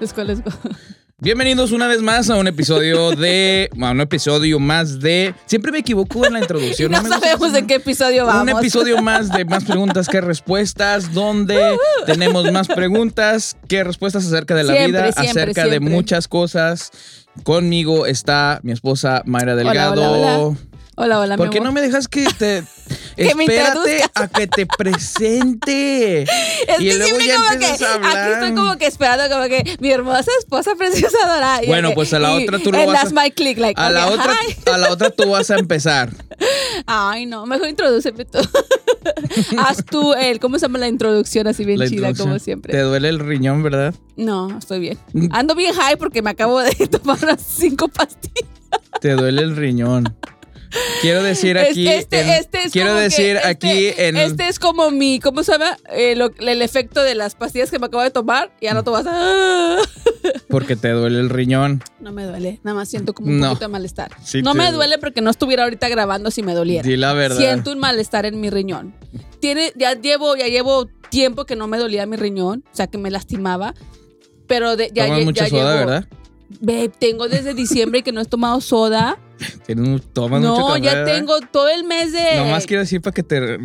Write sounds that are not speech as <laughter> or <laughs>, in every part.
Let's go, let's go. Bienvenidos una vez más a un episodio de. A un episodio más de. Siempre me equivoco en la introducción. <laughs> no, me gusta sabemos en qué episodio vamos. Un episodio más de más preguntas que respuestas, donde tenemos más preguntas que respuestas acerca de la Siempre, vida, siempre, acerca de muchas cosas. Conmigo está mi esposa Mayra Hola, Delgado. hola, hola. Hola, hola, ¿Por mi qué amor. no me dejas que te. Que me Espérate a que te presente. <laughs> Es y que luego siempre ya como que aquí estoy como que esperando como que mi hermosa esposa preciosa dorada. Bueno, pues a la y- otra tú lo vas my click, like, A la, otra, hi. a la otra tú vas a empezar. <laughs> Ay, no, mejor introdúceme tú. <laughs> Haz tú el, ¿cómo se llama la introducción así bien La chida como siempre? Te duele el riñón, ¿verdad? No, estoy bien. Mm. Ando bien high porque me acabo de tomar unas cinco pastillas. Te duele el riñón. Quiero decir aquí. este, este es quiero que decir este- aquí en. Este es como mi, ¿cómo se llama? Eh, lo- el efecto de las pastillas que me acabo de tomar. Y ya no tomas. Ah. Porque te duele el riñón. No me duele, nada más siento como un No. poquito de malestar. Sí no me duele. porque no estuviera ahorita grabando si me doliera. Di la verdad. Siento un malestar en mi riñón. Tiene, ya llevo, ya llevo tiempo que no me dolía mi riñón, o sea que me lastimaba. Pero de, ya, lle- mucha ya soda, llevo- ¿verdad? Babe, tengo desde diciembre que no he tomado soda. <laughs> Un- tomas mucho No, café. ya ¿verdad? tengo todo el mes de. Nomás quiero decir para que te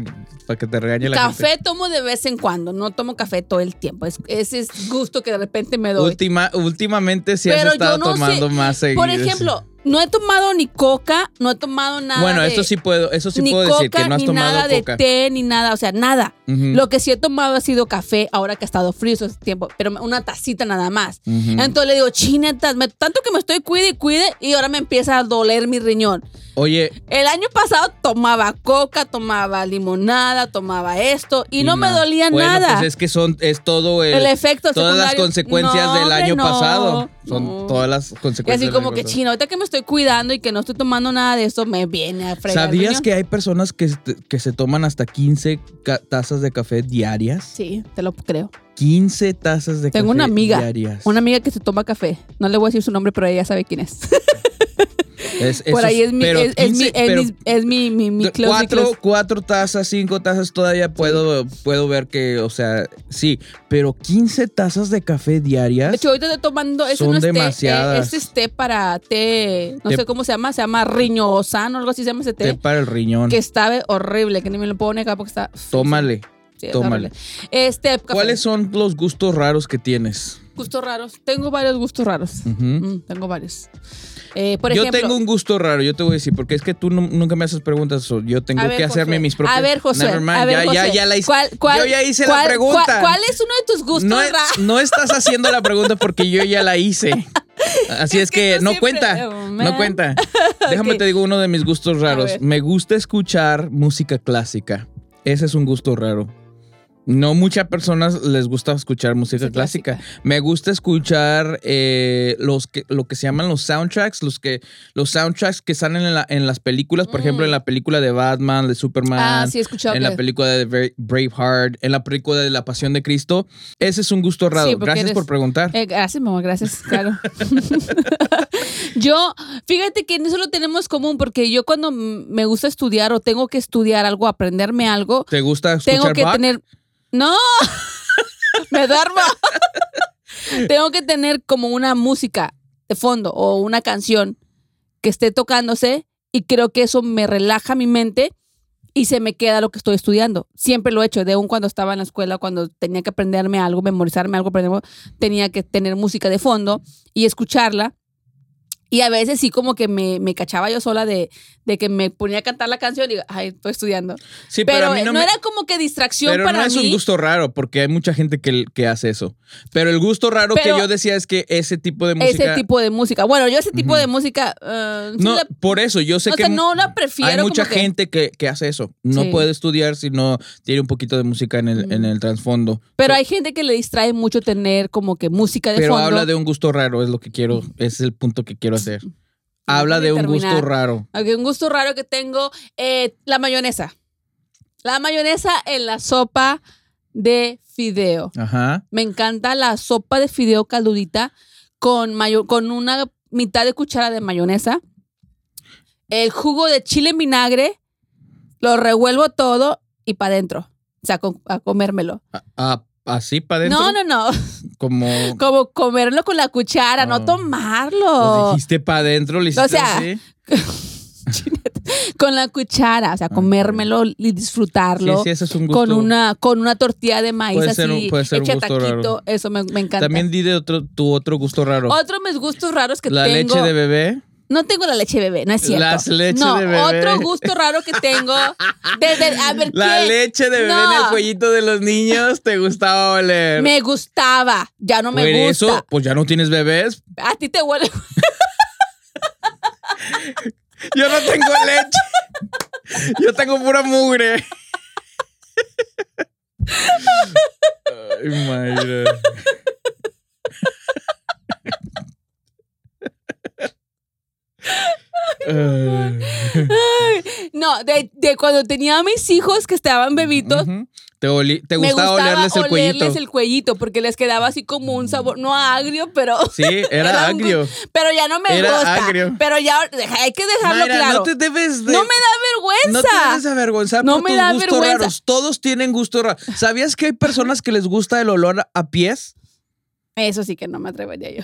para que te regañe la Café gente. tomo de vez en cuando, no tomo café todo el tiempo. Es, ese es gusto que de repente me doy. Última, últimamente sí has Pero estado no sé- tomando más seguido. Por ejemplo, no he tomado ni coca, no he tomado nada. Bueno, de- eso sí puedo, eso sí puedo coca, decir que no has ni tomado nada coca. de té, ni nada, o sea, nada. Lo que sí he tomado ha sido café, ahora que ha estado frío ese tiempo, pero una tacita nada más. Entonces le digo, chinetas, me- tanto que me estoy cuide y cuide y ahora me empieza a doler mi riñón. Oye, El año pasado tomaba coca, tomaba limonada, tomaba esto y, no me dolía Bueno, nada. Pues es que son, es todo el, el efecto todas las consecuencias No, del año no, pasado. Son todas las Y consecuencias. así del como que chino, ahorita que me estoy cuidando y que no estoy tomando nada de esto, me viene a fregar. ¿Sabías que hay personas que, que se toman hasta 15 ca- tazas de café diarias? Sí, te lo creo. 15 tazas de café Tengo una amiga, diarias. Una amiga que se toma café. No le voy a decir su nombre, pero ella sabe quién es. <laughs> <laughs> Es- Por eso ahí es mi, es, es 15 mi, es pero mi, es mi, mi, mi de close, mi cuatro, close. cuatro tazas, cinco tazas todavía puedo, puedo ver que, o sea, sí, pero 15 tazas de café diarias. De hecho, ahorita estoy tomando. Ese Son no es té, eh, este es té para té. No Té- sé cómo se llama. Se llama riñosano, algo así se llama ese té. té para el riñón. Que está horrible, que ni me lo puedo negar porque está. Tómale. Sí, tómale. Este, café. ¿Cuáles son los gustos raros que tienes? Gustos raros. Tengo varios gustos raros. Mm, tengo varios. Eh, por yo ejemplo. tengo un gusto raro, yo te voy a decir, porque es que tú nu- nunca me haces preguntas, yo tengo ver, que hacerme mis propias. A ver, José. Never mind, a ver, ya, ya, José. ya la hice. ¿Cuál, cuál, yo ya hice cuál- la pregunta. ¿cuál, es uno de tus gustos no, raros? no estás haciendo la pregunta porque yo ya la hice. <laughs> Así es, Es que no siempre- cuenta. Oh, no cuenta. <laughs> Déjame te digo uno de mis gustos raros. Me gusta escuchar música clásica. Ese es un gusto raro. No muchas personas les gusta escuchar música clásica. clásica. Me gusta escuchar eh, los que, lo que se llaman los soundtracks, los que los soundtracks que salen en, la- en las películas, por Mm. ejemplo, en la película de Batman, de Superman, Ah, sí, en que- la película de Bra- Braveheart, en la película de La Pasión de Cristo. Ese es un gusto raro. Sí, Gracias eres- por preguntar. Eh, gracias, mamá, gracias, claro. <laughs> yo, fíjate que en eso lo tenemos común, porque yo cuando me gusta estudiar o tengo que estudiar algo, aprenderme algo, ¿Te gusta escuchar tengo que Bach? tener. ¡No! <laughs> me duermo. <laughs> tengo que tener como una música de fondo o una canción que esté tocándose y creo que eso me relaja mi mente y se me queda lo que estoy estudiando. Siempre lo he hecho, de aún cuando estaba en la escuela, cuando tenía que aprenderme algo, memorizarme algo, aprender- tenía que tener música de fondo y escucharla. Y a veces sí como que me, me cachaba yo sola de, de que me ponía a cantar la canción y digo, ay, estoy estudiando. Sí, Pero, pero, a mí no, no, me- era como que distracción pero para no es un gusto raro, porque hay mucha gente que, que hace eso. Pero el gusto raro Pero- que yo decía es que ese tipo de música. ese tipo de música. Bueno, yo ese tipo de música... eh, no, la- por eso yo sé o que sea, no la prefiero. hay mucha que- gente que, que hace eso. No Sí. puede estudiar si no tiene un poquito de música en el, en el trasfondo. Pero hay gente que le distrae mucho tener como que música de Pero fondo. habla de un gusto raro, es lo que quiero, es el punto que quiero hacer. Habla de un terminar. gusto raro. Ok, un gusto raro que tengo, eh, la mayonesa. La mayonesa en la sopa de fideo. Ajá. Me encanta la sopa de fideo caldudita con, mayo- con una mitad de cuchara de mayonesa. El jugo de chile en vinagre, lo revuelvo todo y para adentro. O sea, con- a comérmelo. A, a así para adentro. No, no, no. Como. <laughs> Como comerlo con la cuchara, no Ah. tomarlo. Pues dijiste para adentro, le hiciste O sea, así. <laughs> con la cuchara, o sea, comérmelo y Sí, disfrutarlo. sí, ese es un gusto. con una con una tortilla de maíz Puede así, ser un- puede ser un gusto taquito, raro. eso me, me encanta. También di de otro, tu otro gusto raro. Otro de mis gustos raros que la tengo. leche de bebé. No tengo la leche de bebé, no es cierto. Las leches no, de bebé. otro gusto raro que tengo. Desde, a ver, La ¿qué? leche de bebé en el cuellito de los niños te gustaba oler. Me gustaba, ya no me Por gusta. eso, pues ya no tienes bebés. A ti te huele. <laughs> Yo no tengo leche. Yo tengo pura mugre. <laughs> Ay, Mayra. Ay. No, de, de cuando tenía a mis hijos que estaban bebitos. Te, oli- te me gustaba, gustaba olerles el cuellito. el cuellito porque les quedaba así como un sabor, no agrio, pero. Sí, era, <laughs> agrio. Pero ya no me Era gusta. agrio. Pero ya hay que dejarlo Mayra, claro. no te debes de... No me da vergüenza. No te debes avergonzar No por me tus da gustos vergüenza. raros. Todos tienen gustos raros. ¿Sabías que hay personas que les gusta el olor a pies? Eso sí que no me atrevería yo.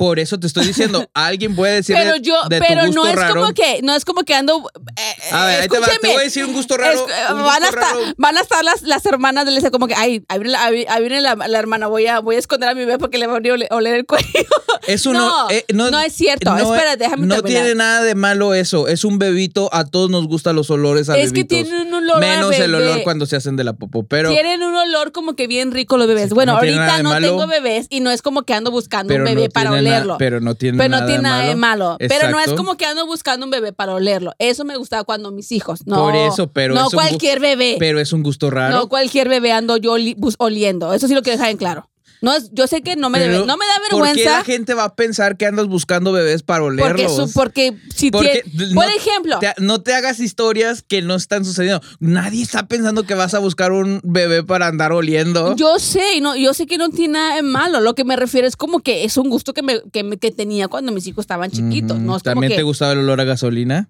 Por eso te estoy diciendo, <laughs> alguien puede decir Pero yo, de tu pero gusto no es raro. como que, no es como que ando. eh, A ver, ahí te va, te escúcheme. voy a decir un gusto raro. Es- un van, a estar, raro. van a estar las, las hermanas de Lisa como que, ay, ahí viene, la, ahí viene la, la hermana, voy a, voy a esconder a mi bebé porque le voy a oler, oler el cuello. <laughs> Eso no, No, eh, no es cierto. no, Espera, déjame No terminar. tiene nada de malo eso. Es un bebito. A todos nos gustan los olores a es que tienen un olor a Menos el olor cuando se hacen de la popó. Pero, Tienen un olor como que bien rico los bebés. bueno, no ahorita no malo. tengo bebés y no es como que ando buscando un bebé no para na- pero no tiene Pero nada no tiene nada de malo. Pero no es como que ando buscando un bebé para olerlo. Eso me gustaba cuando mis hijos. No, Por eso, pero no es cualquier bebé. Pero es un gusto raro. No cualquier bebé ando yo oliendo. Eso sí lo quiero dejar en claro. No es, yo sé que no me, debe- no me da ¿Por qué vergüenza la gente va a pensar que andas buscando bebés para porque, olerlos? su- porque si Porque tiene- no por ejemplo, te- no te hagas historias que no están sucediendo. Nadie está pensando que vas a buscar un bebé para andar oliendo. yo sé, y no, yo sé que no tiene nada de malo. Lo que me refiero es como que es un gusto que, me, que, me- que tenía cuando mis hijos estaban chiquitos. No es como ¿También que te gustaba el olor a gasolina?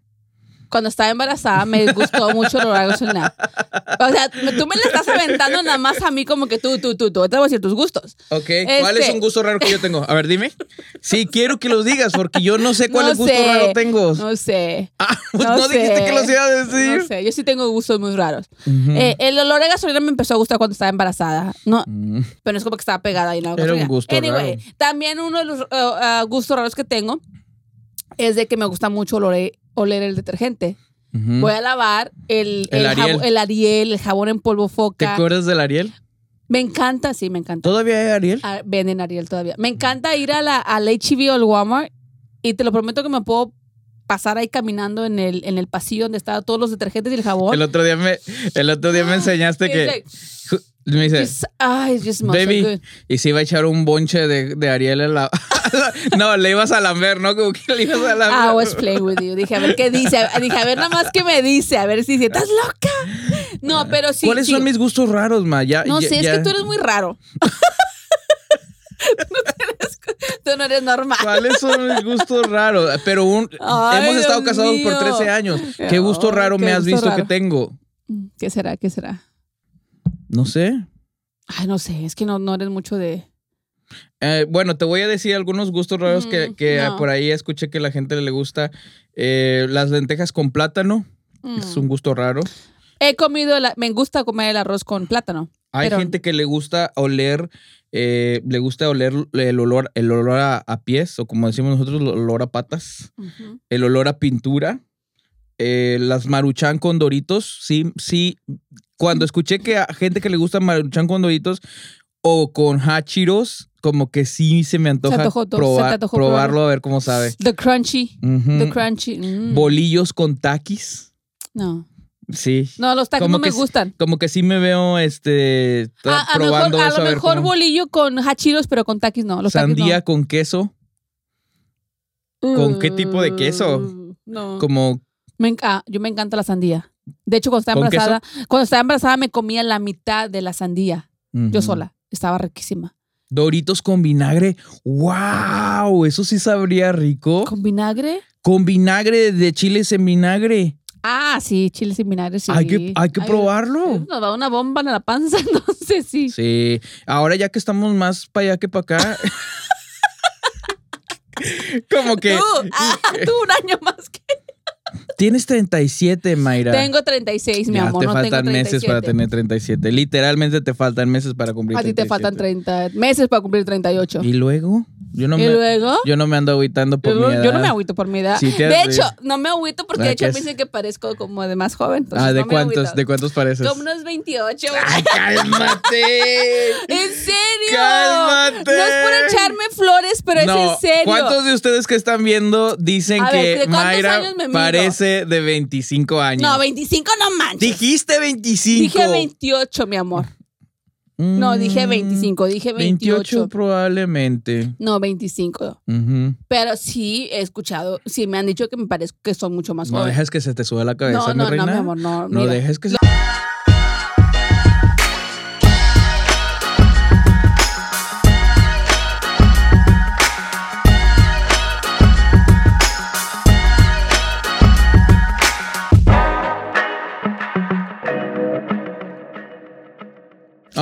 Cuando estaba embarazada me gustó mucho el olor a gasolina. O sea, tú me le estás aventando nada más a mí como que tú, tú, tú, tú. Te voy a decir tus gustos. Ok, ¿cuál es Este- un gusto raro que yo tengo? A ver, dime. Sí, quiero que los digas porque yo no sé cuál No gusto sé, raro tengo. No sé. Ah, pues no no, dijiste sé. que los iba a decir. No sé, yo sí tengo gustos muy raros. Ujú. Eh, el olor a gasolina me empezó a gustar cuando estaba embarazada. No, Mm. pero no es como que estaba pegada ahí en la Era un gusto Anyway, raro. también uno de los uh, uh, gustos raros que tengo es de que me gusta mucho oler, oler el detergente. Voy a lavar el, El Ariel. jabón, el Ariel, el jabón en polvo ¿Te foca. acuerdas del Ariel? Me encanta, sí, me encanta. ¿Todavía hay Ariel? Ah, venden Ariel todavía. Me encanta ir a la, al HEB o al Walmart y te lo prometo que me puedo pasar ahí caminando en el, en el pasillo donde estaban todos los detergentes y el jabón. El otro día me, el otro día me enseñaste It's que like, me dice, just- so baby, good. y se iba a echar un bonche de, de Ariel en la... <laughs> no, le ibas a lamber, ¿no? Como que le ibas a lamber. I was playing with you. Dije, a ver qué dice. Dije, a ver nada más qué me dice. A ver si dice, ¿estás loca? No, pero sí. ¿Cuáles sí. son mis gustos raros, ma? Ya, No ya- sé, ya- es que tú eres muy raro. <laughs> <laughs> No tú no eres normal. ¿Cuáles son mis gustos raros? Pero un- Ay, hemos estado Dios casados por mío. 13 años. ¿Qué gusto raro qué me has visto raro. que tengo? ¿Qué será? ¿Qué será? No sé. Ay, no sé, es que no, no eres mucho de. Eh, bueno, te voy a decir algunos gustos raros que, Mm, que no. por ahí escuché que a la gente le gusta. Eh, las lentejas con plátano. Es Mm. un gusto raro. He comido, la- me gusta comer el arroz con plátano. Hay Pero- gente que le gusta oler, eh, le gusta oler el olor, el olor a, a pies, o como decimos nosotros, el olor a patas, el olor a pintura, eh, las maruchan con doritos, sí, sí. Cuando escuché que a gente que le gusta maruchan con doritos o con hachiros, como que sí se me antoja se probar- probarlo probarlo. a ver cómo sabe. The crunchy. The crunchy. mm. Bolillos con taquis, No. Sí. No, los tacos Como no me gustan. Como que sí me veo este A, probando a eso lo a mejor cómo- bolillo con hachiros, pero con taquis no. Los Sandía con queso. ¿con qué tipo de queso? Uh, No. como Me ah, yo me encanta la sandía. De hecho, cuando estaba ¿Con embarazada, cuando estaba embarazada me comía la mitad de la sandía. Yo sola. Estaba riquísima. Doritos con vinagre. ¡Wow! Eso sí sabría rico. ¿Con vinagre? Con vinagre de chiles en vinagre. Ah, sí, chiles y vinagre, sí. Hay que, hay que Ay, probarlo. Nos va una bomba en la panza, <laughs> entonces sí. Sí. Ahora ya que estamos más para allá que para acá. <laughs> como que. Tú, ah, <laughs> tú un año más que. Tienes 37, Mayra. Tengo 36, mi ya amor. te no faltan tengo meses para 37. tener 37. Literalmente te faltan meses para cumplir A ti te 37. faltan 30 meses para cumplir 38. ¿Y luego? Yo no ¿Y me, luego? Yo no me ando agüitando por Yo, mi edad. yo no me agüito por mi edad. Sí, de has- hecho, no me agüito porque de hecho ¿qué me dicen que parezco como de más joven. Ah, ¿de no cuántos? ¿De cuántos pareces? Como unos 28. ¡Ay, cálmate! <laughs> ¿En serio? ¡Cálmate! No es por echarme flores, pero no, es en serio. ¿cuántos de ustedes que están viendo dicen A ver, ¿de que Mayra parece de 25 años? No, 25 no manches. Dijiste 25. Dije 28, mi amor. No, dije 25, dije 28. 28 probablemente. No, 25. Ujú. Pero sí he escuchado, sí me han dicho que me parezco que son mucho más No jóvenes. dejes que se te suba la cabeza, no, mi no, no, reina. mi amor, no. No mira. dejes que se...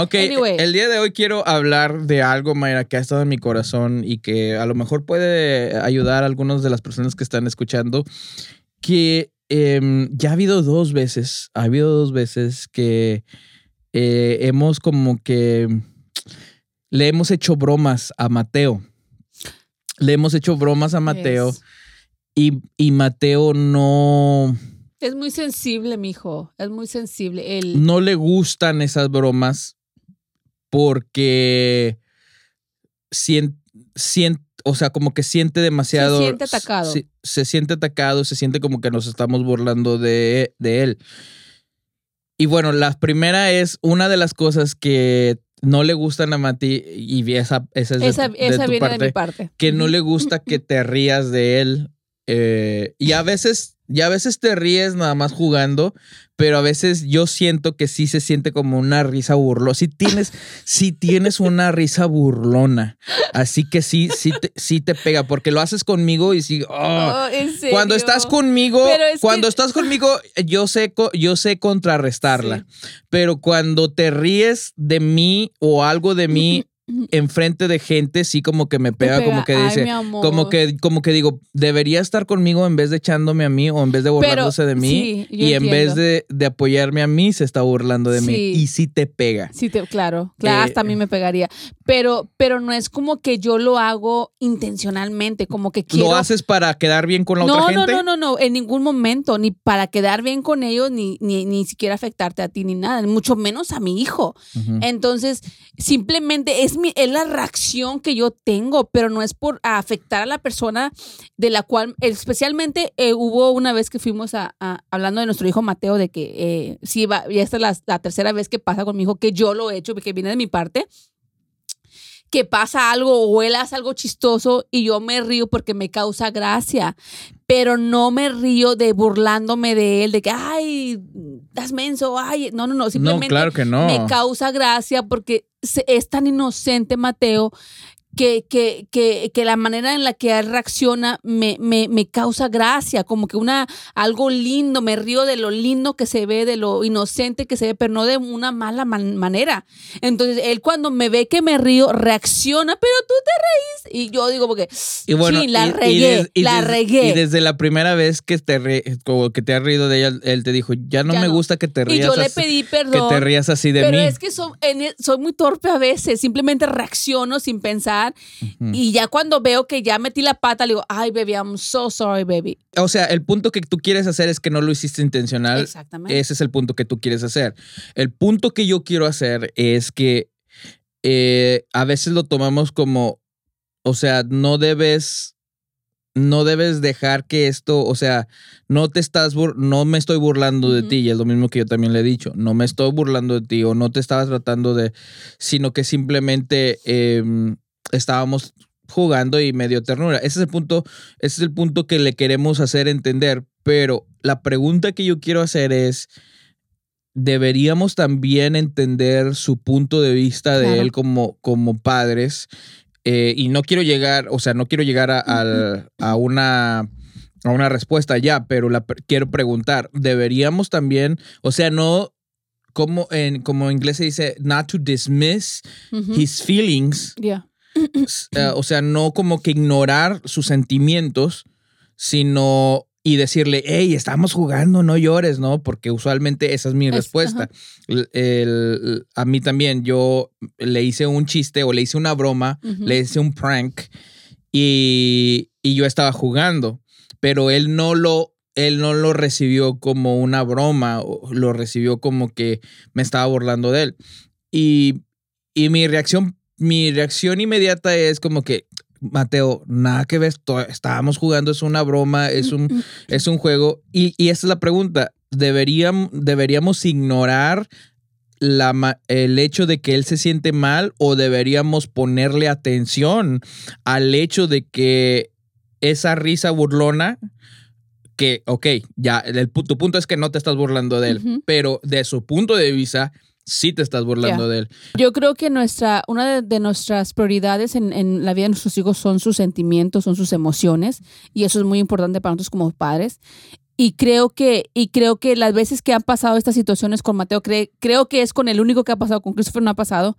Ok, Anyway. el día de hoy quiero hablar de algo, Mayra, que ha estado en mi corazón y que a lo mejor puede ayudar a algunas de las personas que están escuchando, que em, ya ha habido dos veces, ha habido dos veces que eh, hemos como que le hemos hecho bromas a Mateo. Le hemos hecho bromas a Mateo y, y Mateo no, es muy sensible, mijo. Es muy sensible. Él, no le gustan esas bromas porque siente, o sea, como que siente demasiado. Se siente atacado. Se, se siente atacado, se siente como que nos estamos burlando de, de él. Y bueno, la primera es una de las cosas que no le gustan a Mati, y esa, esa es de esa de esa tu viene parte, de mi parte. que no le gusta que te rías de él. Eh, y a veces, y a veces te ríes nada más jugando, pero a veces yo siento que sí se siente como una risa burlona. Si tienes, <laughs> si tienes una risa burlona. Así que sí, sí te, sí te pega, porque lo haces conmigo y sí. oh. Oh, ¿en serio? Cuando estás conmigo, es cuando que- estás conmigo, yo sé, yo sé contrarrestarla. Pero cuando te ríes de mí o algo de mí <laughs> enfrente de gente, sí como que me pega, como que dice, como que, como que digo, debería estar conmigo en vez de echándome a mí o en vez de burlándose de mí. sí, y en vez de, de apoyarme a mí, se está burlando de mí. Y sí te pega. Sí, te- claro, claro, Eh, hasta a mí me pegaría. Pero, pero no es como que yo lo hago intencionalmente, como que quiero. ¿Lo haces para quedar bien con la no, otra no, gente? no, no, no, en ningún momento, ni para quedar bien con ellos, ni, ni, ni siquiera afectarte a ti, ni nada, mucho menos a mi hijo. Ujú. Entonces, simplemente es, es la reacción que yo tengo, pero no es por afectar a la persona de la cual, especialmente eh, hubo una vez que fuimos a, a- hablando de nuestro hijo Mateo, de que eh, sí, va, y esta es la, la tercera vez que pasa con mi hijo, que yo lo he hecho, que viene de mi parte que pasa algo o él hace algo chistoso y yo me río porque me causa gracia, pero no me río de burlándome de él, de que, ay, das menso, ay, no, no, no, No, simplemente claro que no. me causa gracia porque se- es tan inocente Mateo que, que, que, que la manera en la que él reacciona me, me, me causa gracia, como que una algo lindo, me río de lo lindo que se ve, de lo inocente que se ve, pero no de una mala man- manera. Entonces, él cuando me ve que me río, reacciona, pero tú te reís. Y yo digo, porque, Y bueno, "Chin, la y- y regué, des- y la des- regué. Y desde la primera vez que te, re- como que te has reído de ella, él te dijo, ya no Ya me no. gusta que te Y rías yo le pedí que perdón. te rías así de pero mí. es que soy, e- soy muy torpe a veces, simplemente reacciono sin pensar Y ya cuando veo que ya metí la pata, le digo, ay, baby, I'm so sorry, baby. O sea, el punto que tú quieres hacer es que no lo hiciste intencional. Exactamente. Ese es el punto que tú quieres hacer. El punto que yo quiero hacer es que eh, a veces lo tomamos como, o sea, no debes, no debes dejar que esto, o sea, no te estás, no me estoy burlando de ti, y es lo mismo que yo también le he dicho, no me estoy burlando de ti o no te estaba tratando de, sino que simplemente em, estábamos jugando y medio ternura. Ese es el punto, ese es el punto que le queremos hacer entender, pero la pregunta que yo quiero hacer es, deberíamos también entender su punto de vista de él como, como padres. eh, y no quiero llegar, o sea, no quiero llegar a, a una a una respuesta ya, pero la quiero preguntar, ¿deberíamos también, o sea, no como en como en inglés se dice not to dismiss his feelings? O sea, no como que ignorar sus sentimientos, sino y decirle, hey, estamos jugando, no llores, ¿no? Porque usualmente esa es mi respuesta. a mí también, yo le hice un chiste o le hice una broma, le hice un prank y, y, yo estaba jugando, pero él no lo... Él no lo recibió como una broma, lo recibió como que me estaba burlando de él. Y, y mi reacción mi reacción inmediata es como que, Mateo, nada que ver, estábamos jugando, es una broma, es un, es un juego. Y, y esta es la pregunta, ¿deberíamos, deberíamos ignorar la, el hecho de que él se siente mal o deberíamos ponerle atención al hecho de que esa risa burlona que, ok, ya, el, tu punto es que no te estás burlando de él, pero de su punto de vista, sí te estás burlando de él. Yo creo que nuestra, una de, nuestras prioridades en, en, la vida de nuestros hijos son sus sentimientos, son sus emociones, y eso es muy importante para nosotros como padres. Y creo que, y creo que las veces que han pasado estas situaciones con Mateo, creo que es con el único que ha pasado, con Christopher no ha pasado,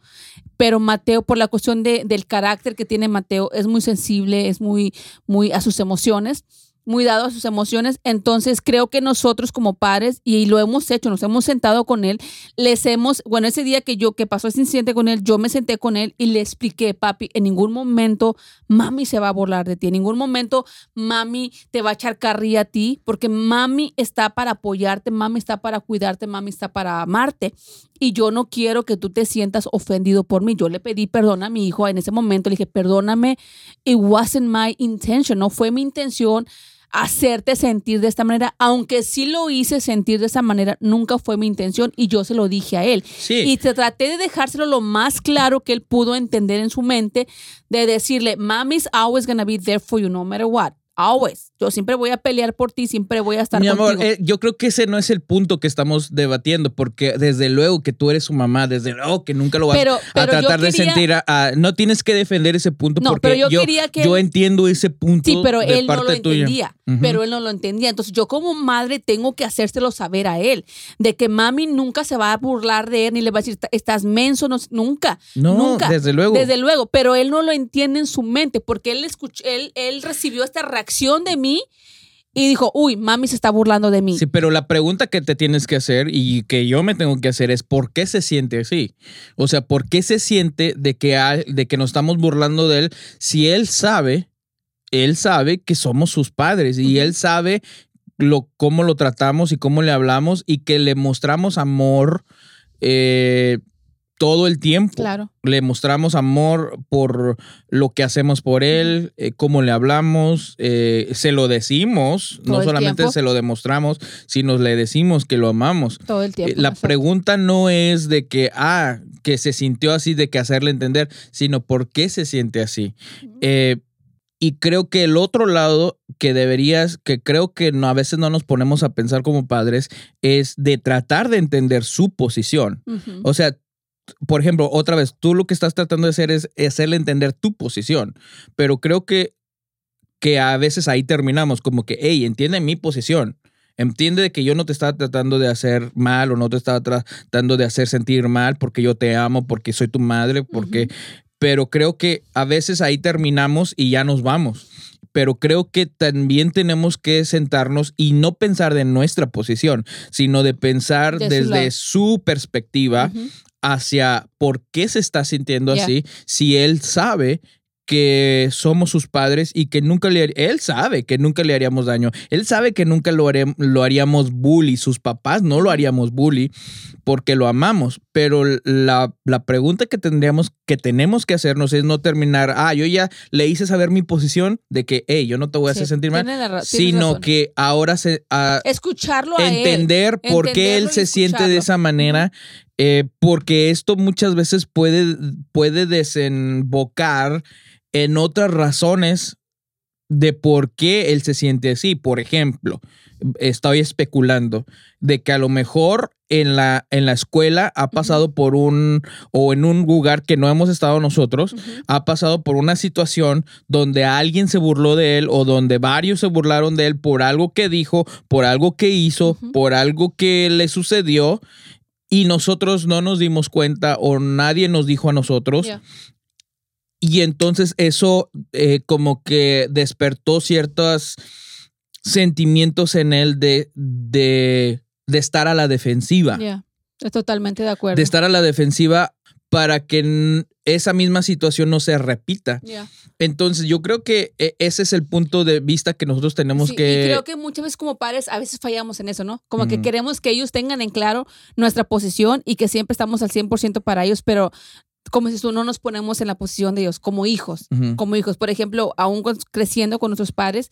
pero Mateo, por la cuestión de, del carácter que tiene Mateo, es muy sensible, es muy, muy a sus emociones muy dado a sus emociones. Entonces creo que nosotros como padres, y lo hemos hecho, nos hemos sentado con él, les hemos, bueno, ese día que yo, que pasó ese incidente con él, yo me senté con él y le expliqué, papi, en ningún momento mami se va a burlar de ti, en ningún momento mami te va a echar carrilla a ti, porque mami está para apoyarte, mami está para cuidarte, mami está para amarte. Y yo no quiero que tú te sientas ofendido por mí. Yo le pedí perdón a mi hijo en ese momento. Le dije, perdóname, it wasn't my intention. No fue mi intención hacerte sentir de esta manera, aunque sí lo hice sentir de esa manera, nunca fue mi intención y yo se lo dije a él. Y traté de dejárselo lo más claro que él pudo entender en su mente, de decirle, mommy's always gonna be there for you no matter what. Always. Yo siempre voy a pelear por ti, siempre voy a estar Mi amor, eh, yo creo que ese no es el punto que estamos debatiendo, porque desde luego que tú eres su mamá, desde luego que nunca lo vas a tratar de sentir. no tienes que defender ese punto porque yo, yo, entiendo ese punto. Sí, pero él no lo entendía. Pero él no lo entendía. Entonces yo como madre tengo que hacérselo saber a él, de que mami nunca se va a burlar de él ni le va a decir, estás menso, nunca. No, nunca. desde luego. Desde luego, pero él no lo entiende en su mente, porque él, escuchó, él, él recibió esta reacción de mí y dijo, uy, mami se está burlando de mí. Sí, pero la pregunta que te tienes que hacer y que yo me tengo que hacer es ¿por qué se siente así? O sea, ¿por qué se siente de que, de que nos estamos burlando de él si él sabe, él sabe que somos sus padres y él sabe lo, cómo lo tratamos y cómo le hablamos y que le mostramos amor eh, todo el tiempo. Claro. Le mostramos amor por lo que hacemos por él, eh, cómo le hablamos, eh, se lo decimos, no solamente se lo demostramos, sino le decimos que lo amamos. Todo el tiempo. Eh, la pregunta no es de que, ah, que se sintió así, de que hacerle entender, sino por qué se siente así. y creo que el otro lado que deberías, que creo que no, a veces no nos ponemos a pensar como padres, es de tratar de entender su posición. O sea, por ejemplo, otra vez, tú lo que estás tratando de hacer es hacerle entender tu posición, pero creo que, que a veces ahí terminamos como que, hey, entiende mi posición. Entiende que yo no te estaba tratando de hacer mal o no te estaba tratando de hacer sentir mal porque yo te amo, porque soy tu madre, porque... Pero creo que a veces ahí terminamos y ya nos vamos pero creo que también tenemos que sentarnos y no pensar de nuestra posición, sino de pensar desde su perspectiva hacia por qué se está sintiendo así, si él sabe que somos sus padres y que nunca le él sabe que nunca le haríamos daño. Él sabe que nunca lo, lo haríamos bully, sus papás no lo haríamos bully porque lo amamos, pero la, pregunta que tendríamos que tenemos que hacernos es no terminar, ah, yo ya le hice saber mi posición de que, hey, yo no te voy a hacer sentir mal, sino que ahora se escucharlo a entender por qué él se siente de esa manera eh, porque esto muchas veces puede, puede desembocar en otras razones de por qué él se siente así. Por ejemplo, estoy especulando de que a lo mejor en la, en la escuela ha pasado por un, o en un lugar que no hemos estado nosotros, ha pasado por una situación donde alguien se burló de él o donde varios se burlaron de él por algo que dijo, por algo que hizo, por algo que le sucedió y nosotros no nos dimos cuenta o nadie nos dijo a nosotros. Y entonces eso eh, como que despertó ciertos sentimientos en él de, de, de estar a la defensiva. Estoy totalmente de acuerdo. De estar a la defensiva para que esa misma situación no se repita. Entonces, yo creo que e, ese es el punto de vista que nosotros tenemos que... Y creo que muchas veces como padres a veces fallamos en eso, ¿no? Como que queremos que ellos tengan en claro nuestra posición y que siempre estamos al 100% para ellos, pero como si tú no nos ponemos en la posición de ellos como hijos, como hijos. Por ejemplo, aún creciendo con nuestros padres,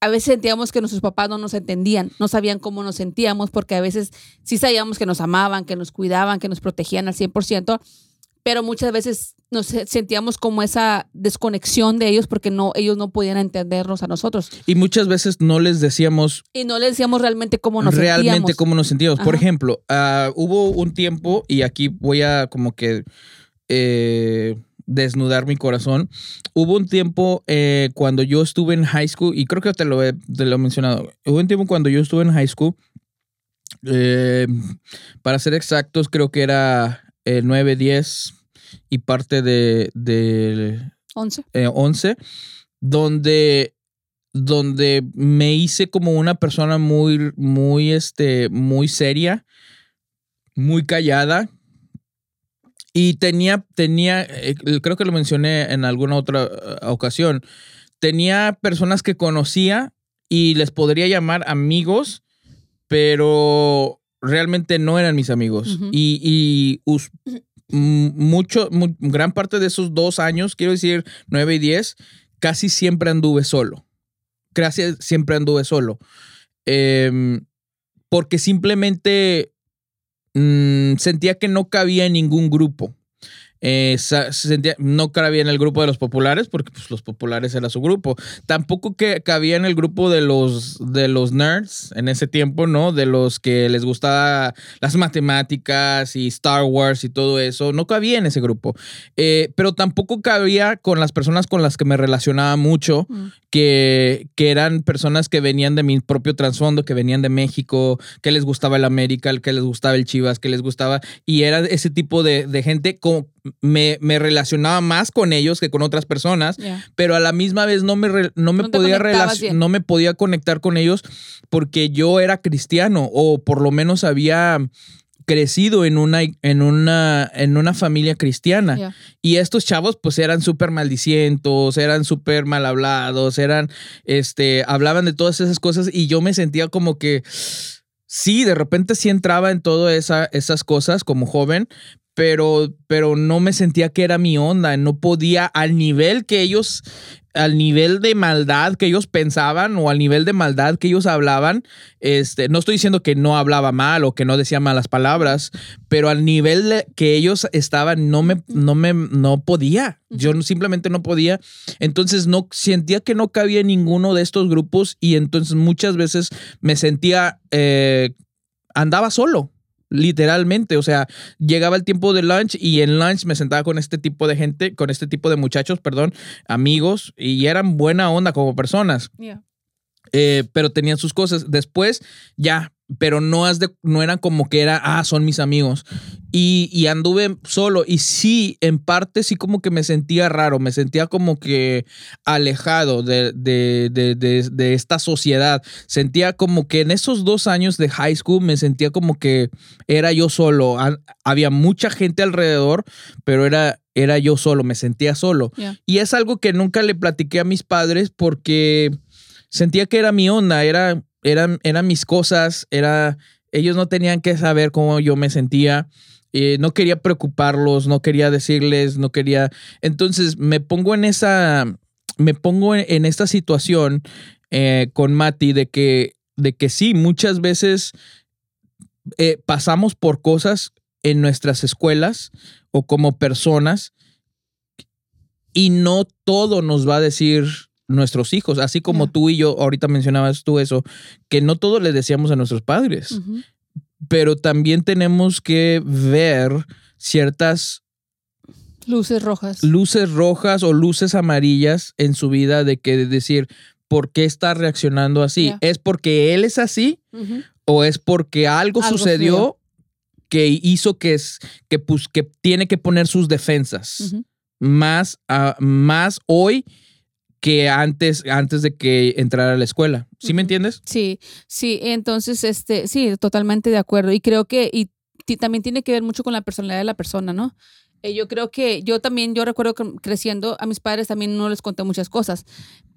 a veces sentíamos que nuestros papás no nos entendían, no sabían cómo nos sentíamos, porque a veces sí sabíamos que nos amaban, que nos cuidaban, que nos protegían al 100%, pero muchas veces nos sentíamos como esa desconexión de ellos porque no, ellos no podían entendernos a nosotros. Y muchas veces no les decíamos... Y no les decíamos realmente cómo nos realmente sentíamos. Realmente cómo nos sentíamos. Por ejemplo, uh, hubo un tiempo, y aquí voy a como que... Eh, desnudar mi corazón. Hubo un tiempo eh, cuando yo estuve en high school, y creo que te lo he, te lo he mencionado, hubo un tiempo cuando yo estuve en high school, eh, para ser exactos, creo que era el 9, 10 y parte de, de 11. 11, donde donde me hice como una persona muy, muy, este, muy seria, muy callada, y tenía, tenía, eh, creo que lo mencioné en alguna otra eh, ocasión, tenía personas que conocía y les podría llamar amigos, pero realmente no eran mis amigos. Y, mucho, gran parte de esos dos años, quiero decir nueve y diez, casi siempre anduve solo. Gracias, siempre anduve solo. Em, porque simplemente Mm, sentía que no cabía en ningún grupo. Eh, sentía, no cabía en el grupo de los populares porque pues, los populares era su grupo. Tampoco que cabía en el grupo de los, de los nerds en ese tiempo, ¿no? De los que les gustaba las matemáticas y Star Wars y todo eso. No cabía en ese grupo. Eh, pero tampoco cabía con las personas con las que me relacionaba mucho, mm. que, que eran personas que venían de mi propio trasfondo, que venían de México, que les gustaba el América, que les gustaba el Chivas, que les gustaba. Y era ese tipo de, de gente como me, me, relacionaba más con ellos que con otras personas, pero a la misma vez no me, no me podía no me podía conectar con ellos porque yo era cristiano o por lo menos había crecido en una, en una, en una familia cristiana. Y estos chavos pues eran súper maldicientos, eran súper mal hablados, eran, este, hablaban de todas esas cosas y yo me sentía como que sí, de repente sí entraba en todas esa, esas cosas como joven, pero, pero no me sentía que era mi onda, no podía al nivel que ellos, al nivel de maldad que ellos pensaban o al nivel de maldad que ellos hablaban, este, no estoy diciendo que no hablaba mal o que no decía malas palabras, pero al nivel que ellos estaban no me, no me, no podía, yo simplemente no podía, entonces no sentía que no cabía en ninguno de estos grupos y entonces muchas veces me sentía, eh, andaba solo literalmente. O sea, llegaba el tiempo de lunch y en lunch me sentaba con este tipo de gente, con este tipo de muchachos, perdón, amigos, y eran buena onda como personas. Eh, pero tenían sus cosas. Después, ya, pero no, has de, no eran como que era, ah, son mis amigos. Y, anduve solo. Y sí, en parte sí como que me sentía raro, me sentía como que alejado de, de, esta sociedad. Sentía como que en esos dos años de high school me sentía como que era yo solo. Había mucha gente alrededor, pero era, era yo solo, me sentía solo. Y es algo que nunca le platiqué a mis padres porque sentía que era mi onda, era eran, eran mis cosas, era, ellos no tenían que saber cómo yo me sentía. Eh, no quería preocuparlos, no quería decirles, no quería. Entonces me pongo en esa, me pongo en, esta situación eh, con Mati de que, de que sí, muchas veces eh, pasamos por cosas en nuestras escuelas o como personas y no todo nos va a decir nuestros hijos, así como tú y yo, ahorita mencionabas tú eso, que no todo le decíamos a nuestros padres, pero también tenemos que ver ciertas Luces rojas. luces rojas o luces amarillas en su vida de que decir, ¿por qué está reaccionando así? ¿Es porque él es así o es porque algo, Algo sucedió que hizo que, es, que, pues, que tiene que poner sus defensas más, ah, más hoy que antes, antes de que entrara a la escuela? ¿Sí me entiendes? Sí, sí, entonces, este, sí, totalmente de acuerdo. Y creo que, y también tiene que ver mucho con la personalidad de la persona, ¿no? Eh, yo creo que yo también, yo recuerdo que creciendo, a mis padres también no les conté muchas cosas,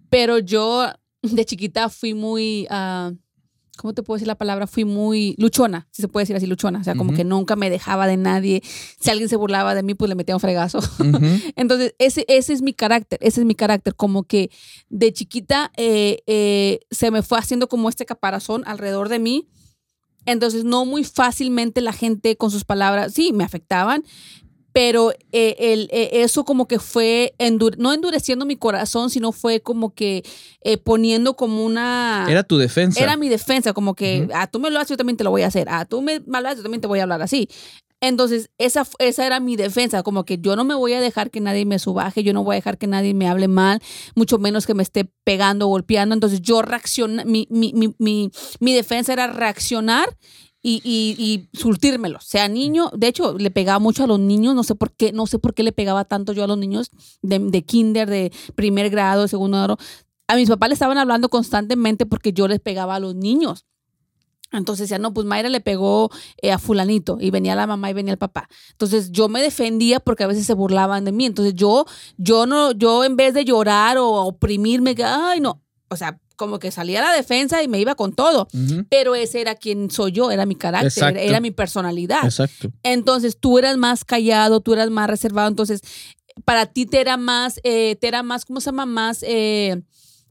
pero yo de chiquita fui muy, ah, ¿cómo te puedo decir la palabra? Fui muy luchona, si se puede decir así, luchona. O sea, como que nunca me dejaba de nadie. Si alguien se burlaba de mí, pues le metía un fregazo. <laughs> Entonces, ese, ese es mi carácter, ese es mi carácter, como que de chiquita eh, eh, se me fue haciendo como este caparazón alrededor de mí. Entonces, no muy fácilmente la gente con sus palabras, sí, me afectaban, pero eh, el, eh, eso como que fue, endur- no endureciendo mi corazón, sino fue como que eh, poniendo como una... Era tu defensa. Era mi defensa, como que, Ujú. ah, tú me lo haces, yo también te lo voy a hacer. Ah, tú me hablas, yo también te voy a hablar así. Entonces, esa, esa era mi defensa, como que yo no me voy a dejar que nadie me subaje, yo no voy a dejar que nadie me hable mal, mucho menos que me esté pegando golpeando. Entonces, yo reacciona, mi, mi, mi, mi, mi defensa era reaccionar y, y, y surtírmelo. Sea niño, de hecho, le pegaba mucho a los niños, no sé por qué, no sé por qué le pegaba tanto yo a los niños de, de kinder, de primer grado, de segundo grado. A mis papás le estaban hablando constantemente porque yo les pegaba a los niños. Entonces decían, no, pues Mayra le pegó eh, a fulanito y venía la mamá y venía el papá. Entonces yo me defendía porque a veces se burlaban de mí. Entonces yo, yo no, yo en vez de llorar o oprimirme, ay, no, o sea, como que salía a la defensa y me iba con todo. Pero ese era quien soy yo, era mi carácter, Exacto. era mi personalidad. Exacto. Entonces tú eras más callado, tú eras más reservado, entonces para ti te era más, eh, te era más, ¿cómo se llama? Más, eh,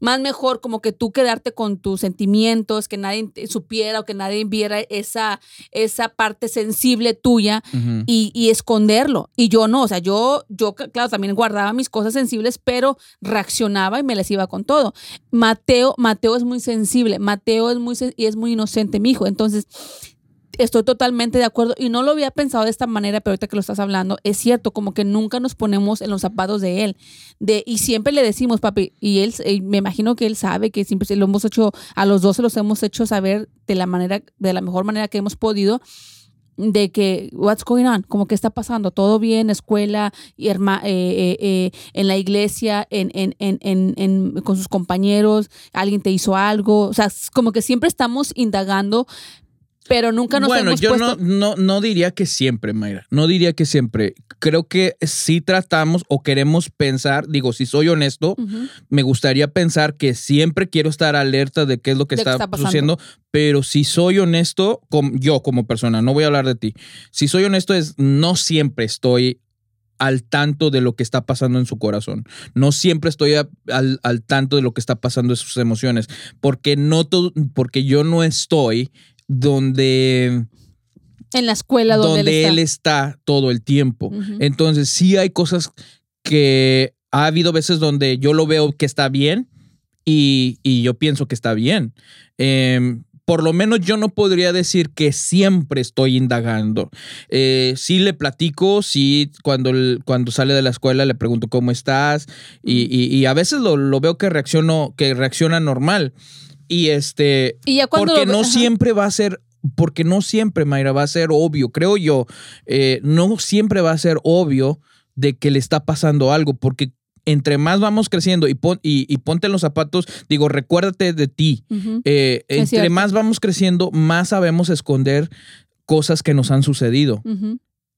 más mejor como que tú quedarte con tus sentimientos, que nadie supiera o que nadie viera esa, esa parte sensible tuya y, y esconderlo. Y yo no, o sea, yo, yo, claro, también guardaba mis cosas sensibles, pero reaccionaba y me les iba con todo. Mateo, Mateo es muy sensible, Mateo es muy, y es muy inocente, mi hijo. Entonces, estoy totalmente de acuerdo y no lo había pensado de esta manera, pero ahorita que lo estás hablando, es cierto, como que nunca nos ponemos en los zapatos de él. De, y siempre le decimos, papi, y él, me imagino que él sabe que siempre lo hemos hecho, a los dos se los hemos hecho saber de la manera, de la mejor manera que hemos podido, de que, what's going on, como que está pasando, todo bien, escuela, y herma- eh, eh, eh, en la iglesia, en, en, en, con sus compañeros, alguien te hizo algo, o sea, como que siempre estamos indagando, pero nunca nos bueno, hemos yo puesto... no, no, no diría que siempre, Mayra. No diría que siempre. Creo que sí tratamos o queremos pensar, digo, si soy honesto, me gustaría pensar que siempre quiero estar alerta de qué es lo que está, sucediendo, pero si soy honesto, com- yo como persona, no voy a hablar de ti, si soy honesto es no siempre estoy al tanto de lo que está pasando en su corazón. No siempre estoy a- al, al tanto de lo que está pasando en sus emociones, porque no todo, porque yo no estoy donde En la escuela donde, donde él está. todo el tiempo. Entonces, sí hay cosas que ha habido veces donde yo lo veo que está bien y, y yo pienso que está bien. Em, por lo menos yo no podría decir que siempre estoy indagando. Eh, sí le platico, sí cuando, cuando sale de la escuela le pregunto cómo estás y, y- y a veces lo, lo veo que, reacciono, que reacciona normal. Y este, Y ya cuando porque lo no ajá. siempre va a ser, porque no siempre, Mayra, va a ser obvio, creo yo, eh, no siempre va a ser obvio de que le está pasando algo, porque entre más vamos creciendo y, pon- y, y ponte en los zapatos, digo, recuérdate de ti. Eh, entre cierto. más vamos creciendo, más sabemos esconder cosas que nos han sucedido.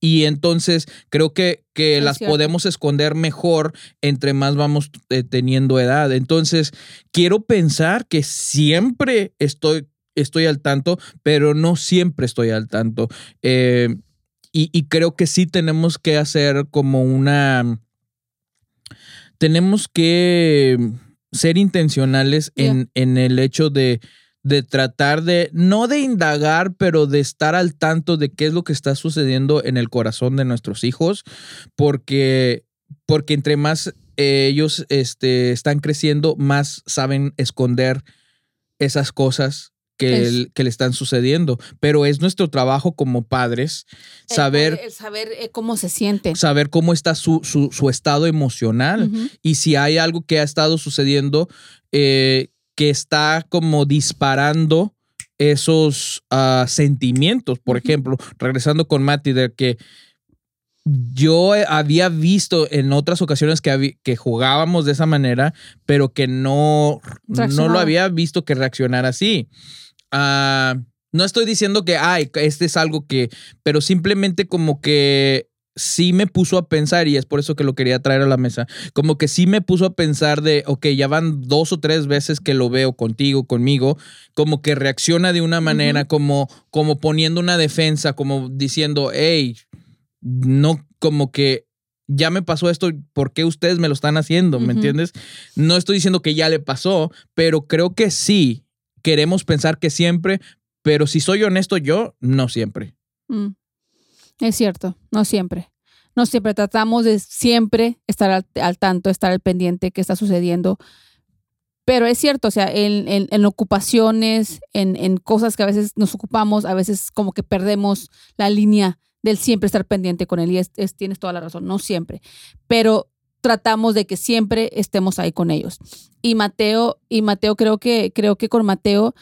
Y entonces creo que, que las cierto. podemos esconder mejor entre más vamos eh, teniendo edad. Entonces, quiero pensar que siempre estoy, estoy al tanto, pero no siempre estoy al tanto. Eh, y, y creo que sí tenemos que hacer como una... Tenemos que ser intencionales en, en el hecho de, de tratar de, no de indagar, pero de estar al tanto de qué es lo que está sucediendo en el corazón de nuestros hijos, porque, porque entre más eh, ellos este, están creciendo, más saben esconder esas cosas que, el- que le están sucediendo. Pero es nuestro trabajo como padres saber, el saber eh, cómo se siente. saber cómo está su, su- su estado emocional y si hay algo que ha estado sucediendo eh, que está como disparando esos ah, sentimientos. Por ejemplo, regresando con Mati, de que yo había visto en otras ocasiones que, jugábamos de esa manera, pero que no, no lo había visto que reaccionara así. Ah, no estoy diciendo que, ay, este es algo que, pero simplemente como que sí me puso a pensar, y es por eso que lo quería traer a la mesa, como que sí me puso a pensar de, ok, ya van dos o tres veces que lo veo contigo, conmigo, como que reacciona de una manera, como, como poniendo una defensa, como diciendo, hey, no, como que ya me pasó esto, ¿por qué ustedes me lo están haciendo? ¿Me entiendes? No estoy diciendo que ya le pasó, pero creo que sí, queremos pensar que siempre, pero si soy honesto yo, no siempre. Mm. Es cierto, no siempre. No siempre tratamos de siempre estar al, al tanto, estar al pendiente que está sucediendo. Pero es cierto, o sea, en, en- en ocupaciones, en, en cosas que a veces nos ocupamos, a veces como que perdemos la línea del siempre estar pendiente con él. Y es, es- tienes toda la razón, no siempre. Pero tratamos de que siempre estemos ahí con ellos. Y Mateo, y Mateo creo que, creo que con Mateo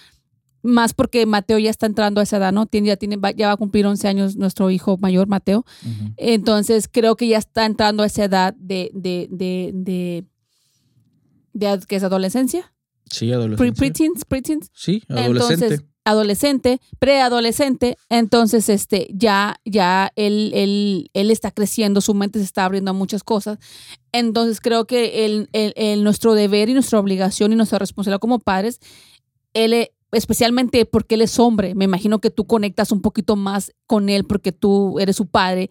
más porque Mateo ya está entrando a esa edad, ¿no? Tiene, ya, tiene, va- ya va a cumplir 11 años nuestro hijo mayor, Mateo. Entonces creo que ya está entrando a esa edad de, de, de, de, de ¿qué es adolescencia? Sí, adolescente. Preteens, preteens. sí, adolescente. Entonces, adolescente, preadolescente, entonces este, ya, ya él, él, él está creciendo, su mente se está abriendo a muchas cosas. Entonces creo que el, el- el- nuestro deber y nuestra obligación y nuestra responsabilidad como padres, él, especialmente porque él es hombre, me imagino que tú conectas un poquito más con él porque tú eres su padre.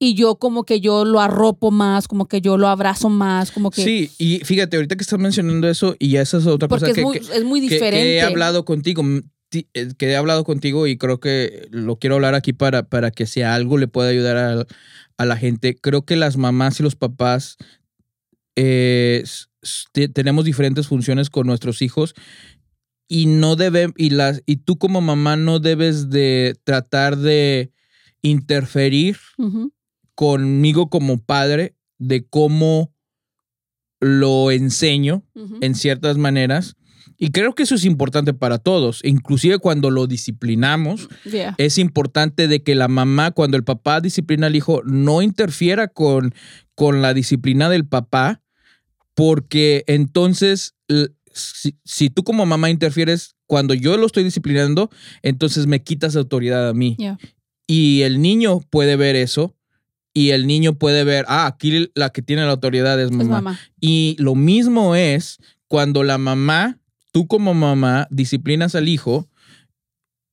Y yo como que yo lo arropo más, como que yo lo abrazo más, como que... Sí, y fíjate, ahorita que estás mencionando eso, y esa es otra porque cosa es, que, muy, que- es muy que diferente. he hablado contigo, ti- eh, que he hablado contigo y creo que lo quiero hablar aquí para, para que si algo le pueda ayudar a, a la gente. Creo que las mamás y los papás eh, tenemos diferentes funciones con nuestros hijos y no debe, y las, y tú como mamá no debes de tratar de interferir conmigo como padre de cómo lo enseño en ciertas maneras. Y creo que eso es importante para todos, inclusive cuando lo disciplinamos, Yeah. es importante de que la mamá, cuando el papá disciplina al hijo, no interfiera con, con la disciplina del papá, porque entonces, si, si tú como mamá interfieres cuando yo lo estoy disciplinando, entonces me quitas autoridad a mí. Yeah. Y el niño puede ver eso. Y el niño puede ver, ah, aquí la que tiene la autoridad es mamá. Es mamá. Y lo mismo es cuando la mamá, tú como mamá, disciplinas al hijo,